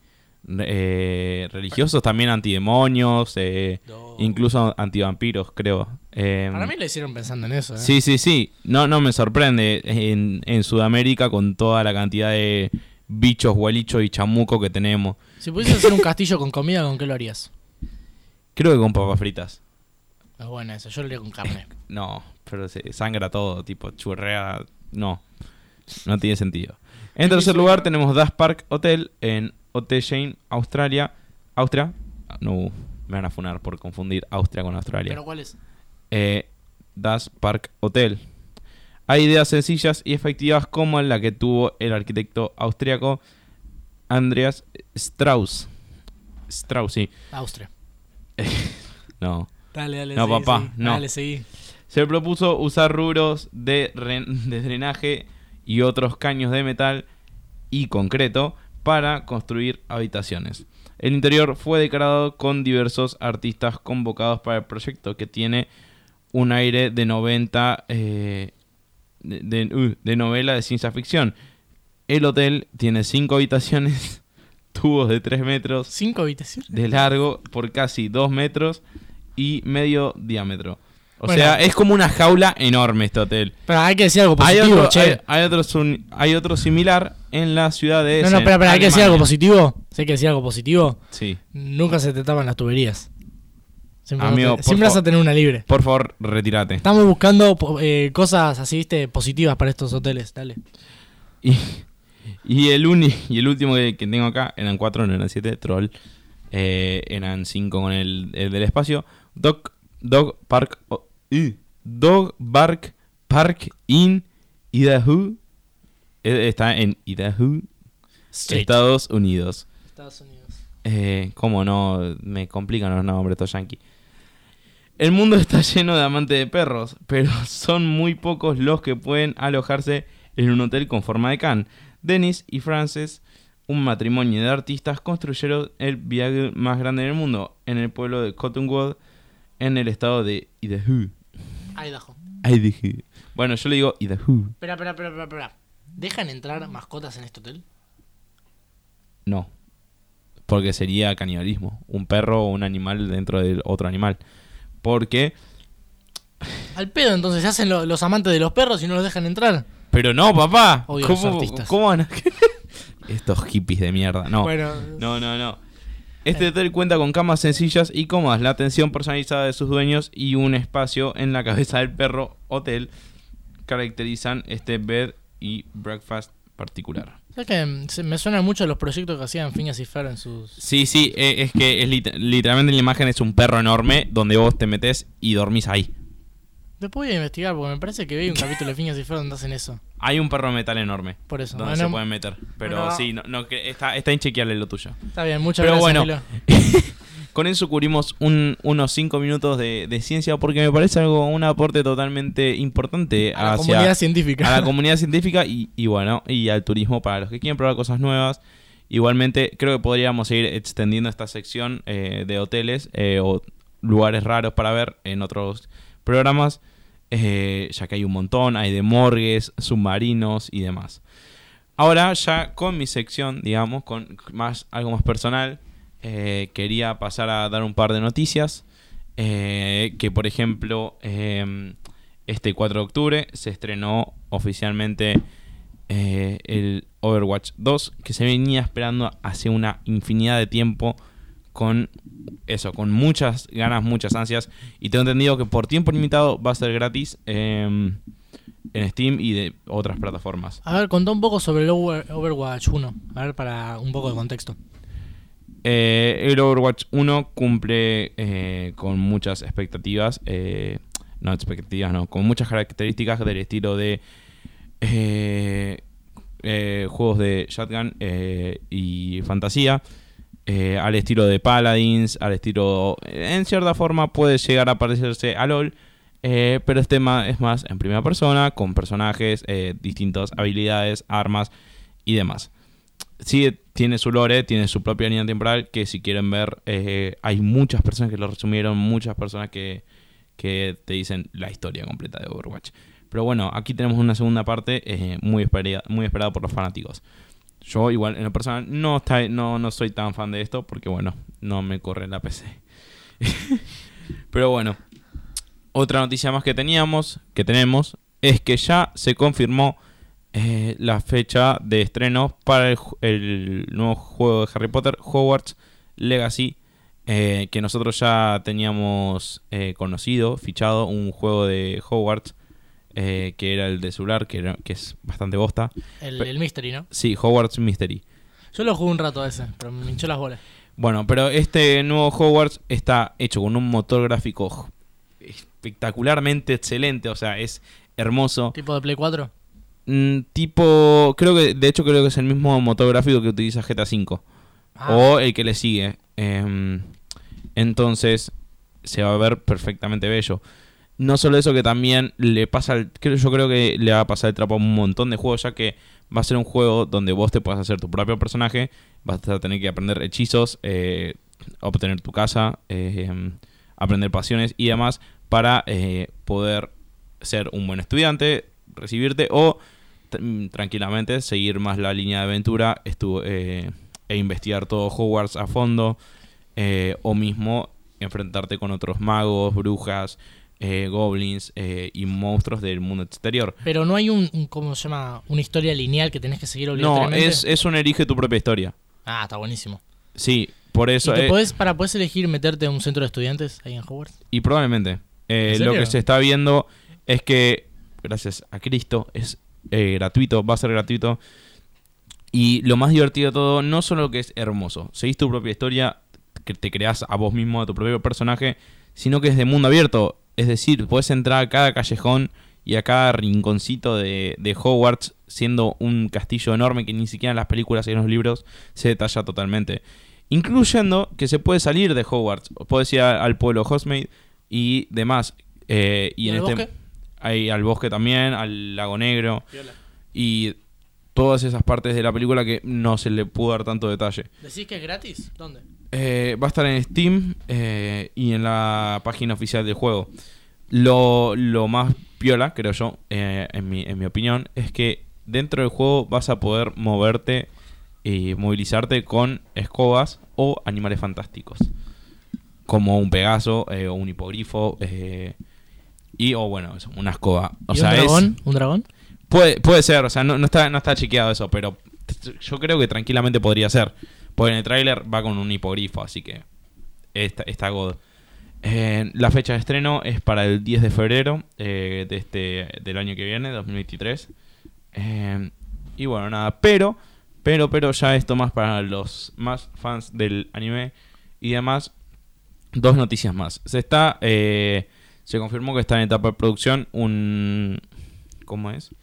eh, religiosos, también antidemonios, eh, incluso antivampiros, creo. Eh, Para mí lo hicieron pensando en eso, ¿eh? Sí, sí, sí. No, no me sorprende. En, en Sudamérica, con toda la cantidad de bichos, gualichos y chamuco que tenemos. Si pudieses hacer un castillo con comida, ¿con qué lo harías? Creo que con papas fritas. Es buena eso, yo lo haría con carne. No, pero se sangra todo, tipo churrea. No, no tiene sentido. En tercer lugar tenemos Das Park Hotel en Ottejein, Australia. Austria. Ah, No, me van a funar por confundir Austria con Australia. ¿Pero cuál es? Eh, Das Park Hotel. Hay ideas sencillas y efectivas como la que tuvo el arquitecto austriaco Andreas Strauss. Strauss, sí. Austria. No. Dale, dale, No, seguí, papá, seguí. no. Dale, seguí. Se propuso usar rubros de drenaje y otros caños de metal y concreto para construir habitaciones. El interior fue decorado con diversos artistas convocados para el proyecto que tiene un aire de 90 eh, de, de- uh, de novela de ciencia ficción. El hotel tiene 5 habitaciones, tubos de 3 metros ¿Cinco habitaciones? de largo por casi 2 metros y medio diámetro. O Bueno. sea, es como una jaula enorme este hotel. Pero hay que decir algo Hay positivo, otro, che. hay, hay otro, hay similar en la ciudad de no, no, espera, espera, hay que decir algo positivo. Si hay que decir algo positivo, Sí. nunca se te tapan las tuberías. Siempre, Amigo, vas, a, siempre vas a tener una libre. Por favor, retírate. Estamos buscando eh, cosas así, viste, positivas para estos hoteles. Dale. Y, y el uni, y el último que, que tengo acá, eran 4, no eran 7, troll. Eh, eran 5 con el, el del espacio. Dog, Dog Park. oh, uh, Dog Bark Park in Idaho. Eh, Está en Idaho, State. Estados Unidos. Estados Unidos. Eh, cómo no, me complican los nombres estos yankees. El mundo está lleno de amantes de perros, pero son muy pocos los que pueden alojarse en un hotel con forma de can. Dennis y Frances, un matrimonio de artistas, construyeron el viaje más grande del mundo en el pueblo de Cottonwood, en el estado de Idaho. Idaho. Idaho. Bueno, yo le digo Idaho. Espera, espera, espera, espera, espera. ¿Dejan entrar mascotas en este hotel? No. Porque sería canibalismo. Un perro o un animal dentro de otro animal. Porque Al pedo, entonces se hacen lo- los amantes de los perros y no los dejan entrar. Pero no, papá. Odio a los ¿Cómo, artistas. cómo van a- Estos hippies de mierda. No. Bueno. No, no, no. Este hotel cuenta con camas sencillas y cómodas, la atención personalizada de sus dueños y un espacio en la cabeza del perro hotel caracterizan este bed y breakfast particular. ¿Sabes que mm, me suenan mucho los proyectos que hacían Phineas y Fer en sus... Sí, sí, eh, es que es lit- literalmente la imagen es un perro enorme donde vos te metes y dormís ahí. Después voy a investigar porque me parece que vi un capítulo de Phineas y Fer donde hacen eso. Hay un perro metal enorme. Por eso. Donde Bueno, se pueden meter. Pero bueno, sí, no, no, que está, está inchequeable lo tuyo. Está bien, muchas Pero gracias, bueno, con eso cubrimos un- unos 5 minutos de, de ciencia porque me parece algo un aporte totalmente importante A la hacia- comunidad científica. A la comunidad científica y, y bueno, y al turismo para los que quieren probar cosas nuevas. Igualmente, creo que podríamos seguir extendiendo esta sección eh, de hoteles eh, o lugares raros para ver en otros programas, eh, ya que hay un montón, hay de morgues, submarinos y demás. Ahora ya con mi sección, digamos, con más algo más personal, eh, quería pasar a dar un par de noticias. eh, que por ejemplo, eh, este 4 de octubre se estrenó oficialmente el Overwatch 2, que se venía esperando hace una infinidad de tiempo con eso, con muchas ganas, muchas ansias. Y tengo entendido que por tiempo limitado va a ser gratis eh, en Steam y de otras plataformas. A ver, contá un poco sobre el Over- Overwatch 1. A ver, para un poco de contexto. Eh, el Overwatch 1 cumple eh, con muchas expectativas, eh, no expectativas, no, con muchas características del estilo de juegos de shotgun y fantasía, eh, al estilo de Paladins, al estilo, en cierta forma puede llegar a parecerse a LOL, eh, pero este ma- es más en primera persona, con personajes, eh, distintas habilidades, armas y demás sí tiene su lore, tiene su propia línea temporal que si quieren ver, hay muchas personas que lo resumieron, muchas personas que, que te dicen la historia completa de Overwatch. Pero bueno, aquí tenemos una segunda parte muy, esperada, muy esperada por los fanáticos. Yo igual, en lo personal, no, está, no, no soy tan fan de esto porque bueno, no me corre la PC. Pero bueno, otra noticia más que teníamos, que tenemos, es que ya se confirmó eh, la fecha de estreno para el, nuevo juego de Harry Potter, Hogwarts Legacy, eh, que nosotros ya teníamos eh, conocido, fichado, un juego de Hogwarts, eh, que era el de celular, que, era- que es bastante bosta. El, Pe- el Mystery, ¿no? Sí, Hogwarts Mystery. Yo lo jugué un rato a ese, pero me hinchó las bolas. Bueno, pero este nuevo Hogwarts está hecho con un motor gráfico espectacularmente excelente, o sea, es hermoso. ¿Tipo de Play 4? Mm, tipo, creo que, de hecho creo que es el mismo motor gráfico que utiliza GTA V. Ah. O el que le sigue. Em, entonces, se va a ver perfectamente bello. No solo eso, que también le pasa, el- yo creo que le va a pasar el trapo a un montón de juegos, ya que va a ser un juego donde vos te puedas hacer tu propio personaje, vas a tener que aprender hechizos, eh, obtener tu casa, eh, aprender pasiones y demás para eh, poder ser un buen estudiante, recibirte o tranquilamente seguir más la línea de aventura estu- e investigar todo Hogwarts a fondo o mismo enfrentarte con otros magos, brujas, eh, goblins eh, y monstruos del mundo exterior. Pero no hay un, un- ¿cómo se llama? Una historia lineal que tenés que seguir No, obligatoriamente. es, es un elige tu propia historia. Ah, está buenísimo. Sí, por eso... ¿Y te eh, podés, para, podés elegir meterte en un centro de estudiantes ahí en Hogwarts? Y probablemente. Eh, ¿En lo que se está viendo es que, gracias a Cristo, es gratuito, va a ser gratuito. Y lo más divertido de todo, no solo que es hermoso, seguís tu propia historia, que te creas a vos mismo, a tu propio personaje, sino que es de mundo abierto. Es decir, puedes entrar a cada callejón y a cada rinconcito de, de Hogwarts, siendo un castillo enorme que ni siquiera en las películas y en los libros se detalla totalmente. Incluyendo que se puede salir de Hogwarts. Puedes ir a- al pueblo Hogsmeade y demás. Eh, y ¿Y en al este bosque? hay al bosque también, al lago negro. Y todas esas partes de la película que no se le pudo dar tanto detalle. ¿Decís que es gratis? ¿Dónde? Eh, va a estar en Steam eh, y en la página oficial del juego. Lo, lo más piola, creo yo, eh, en, mi, en mi opinión, es que dentro del juego vas a poder moverte y movilizarte con escobas o animales fantásticos. Como un pegaso eh, o un hipogrifo. eh, y, o bueno, eso, una escoba. O ¿Y sea, un es- dragón? ¿Un dragón? Puede, puede ser, o sea, no, no está, no está chequeado eso, pero yo creo que tranquilamente podría ser. Porque en el tráiler va con un hipogrifo, así que está, está God. Eh, la fecha de estreno es para el 10 de febrero eh, este, del año que viene, 2023. Eh, y bueno, nada, pero, pero, pero ya esto más para los más fans del anime y demás. Dos noticias más. Se está, se confirmó que está en etapa de producción un, ¿cómo es?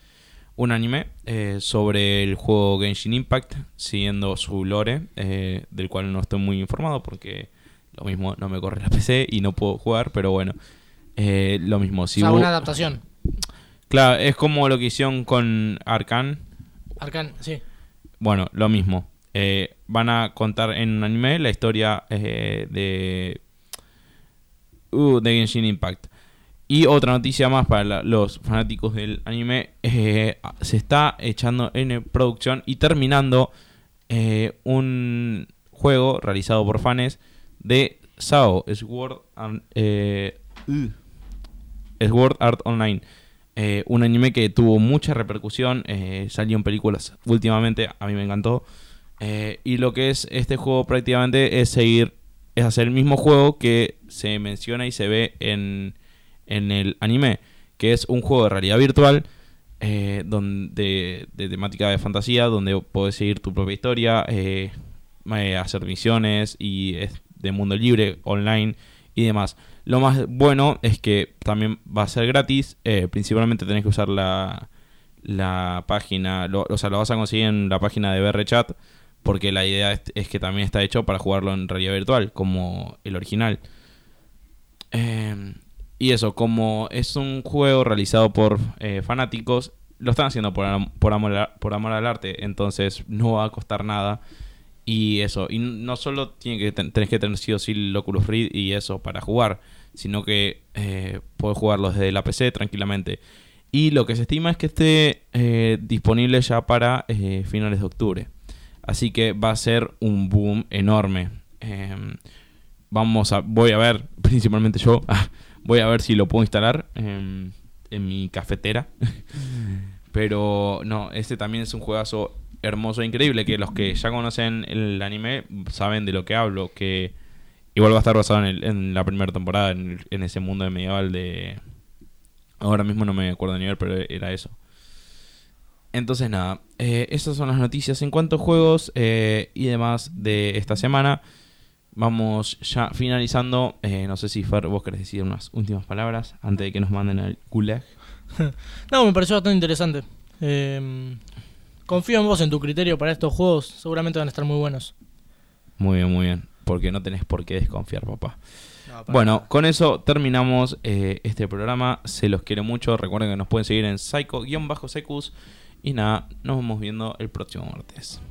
Un anime eh, sobre el juego Genshin Impact, siguiendo su lore, eh, del cual no estoy muy informado porque lo mismo no me corre la PC y no puedo jugar, pero bueno, eh, lo mismo. Si o sea, vos- una adaptación. Claro, es como lo que hicieron con Arcan. Arcan, sí. Bueno, lo mismo. Van a contar en un anime la historia de, uh, de Genshin Impact. Y otra noticia más para los fanáticos del anime. eh, se está echando en producción y terminando eh, un juego realizado por fans de SAO, Sword, eh, uh, Sword Art Online. Un anime que tuvo mucha repercusión, salió en películas últimamente, a mí me encantó. Y lo que es este juego prácticamente es seguir, es hacer el mismo juego que se menciona y se ve en, en el anime, que es un juego de realidad virtual, eh, donde, de temática de fantasía, donde puedes seguir tu propia historia, eh, eh, hacer misiones y es de mundo libre, online y demás. Lo más bueno es que también va a ser gratis. eh, principalmente tenés que usar la, la página, o sea, lo vas a conseguir en la página de BRChat. Porque la idea es, que también está hecho para jugarlo en realidad virtual, como el original. Eh, y eso, como es un juego realizado por eh, fanáticos, lo están haciendo por, por, amor, por amor al arte, entonces no va a costar nada. Y eso, y no solo tiene que ten- tenés que tener sí o sí el Oculus y eso para jugar, sino que eh, puedes jugarlo desde la PC tranquilamente. Y lo que se estima es que esté eh, disponible ya para eh, finales de octubre. Así que va a ser un boom enorme. Em, vamos a, voy a ver, principalmente yo, voy a ver si lo puedo instalar en, mi cafetera. Pero no, este también es un juegazo hermoso e increíble que los que ya conocen el anime saben de lo que hablo, que igual va a estar basado en, el- en la primera temporada, en, el- en ese mundo de medieval de... Ahora mismo no me acuerdo ni ver, pero era eso. Entonces nada, eh, esas son las noticias en cuanto a juegos eh, y demás de esta semana. Vamos ya finalizando. Eh, no sé si Fer, vos querés decir unas últimas palabras antes de que nos manden al gulag. No, me pareció bastante interesante. Eh, confío en vos, en tu criterio para estos juegos. Seguramente van a estar muy buenos. Muy bien, muy bien. Porque no tenés por qué desconfiar, papá. No, Bueno, nada. con eso terminamos eh, este programa. Se los quiero mucho. Recuerden que nos pueden seguir en psycho-secus. Y nada, nos vamos viendo el próximo martes.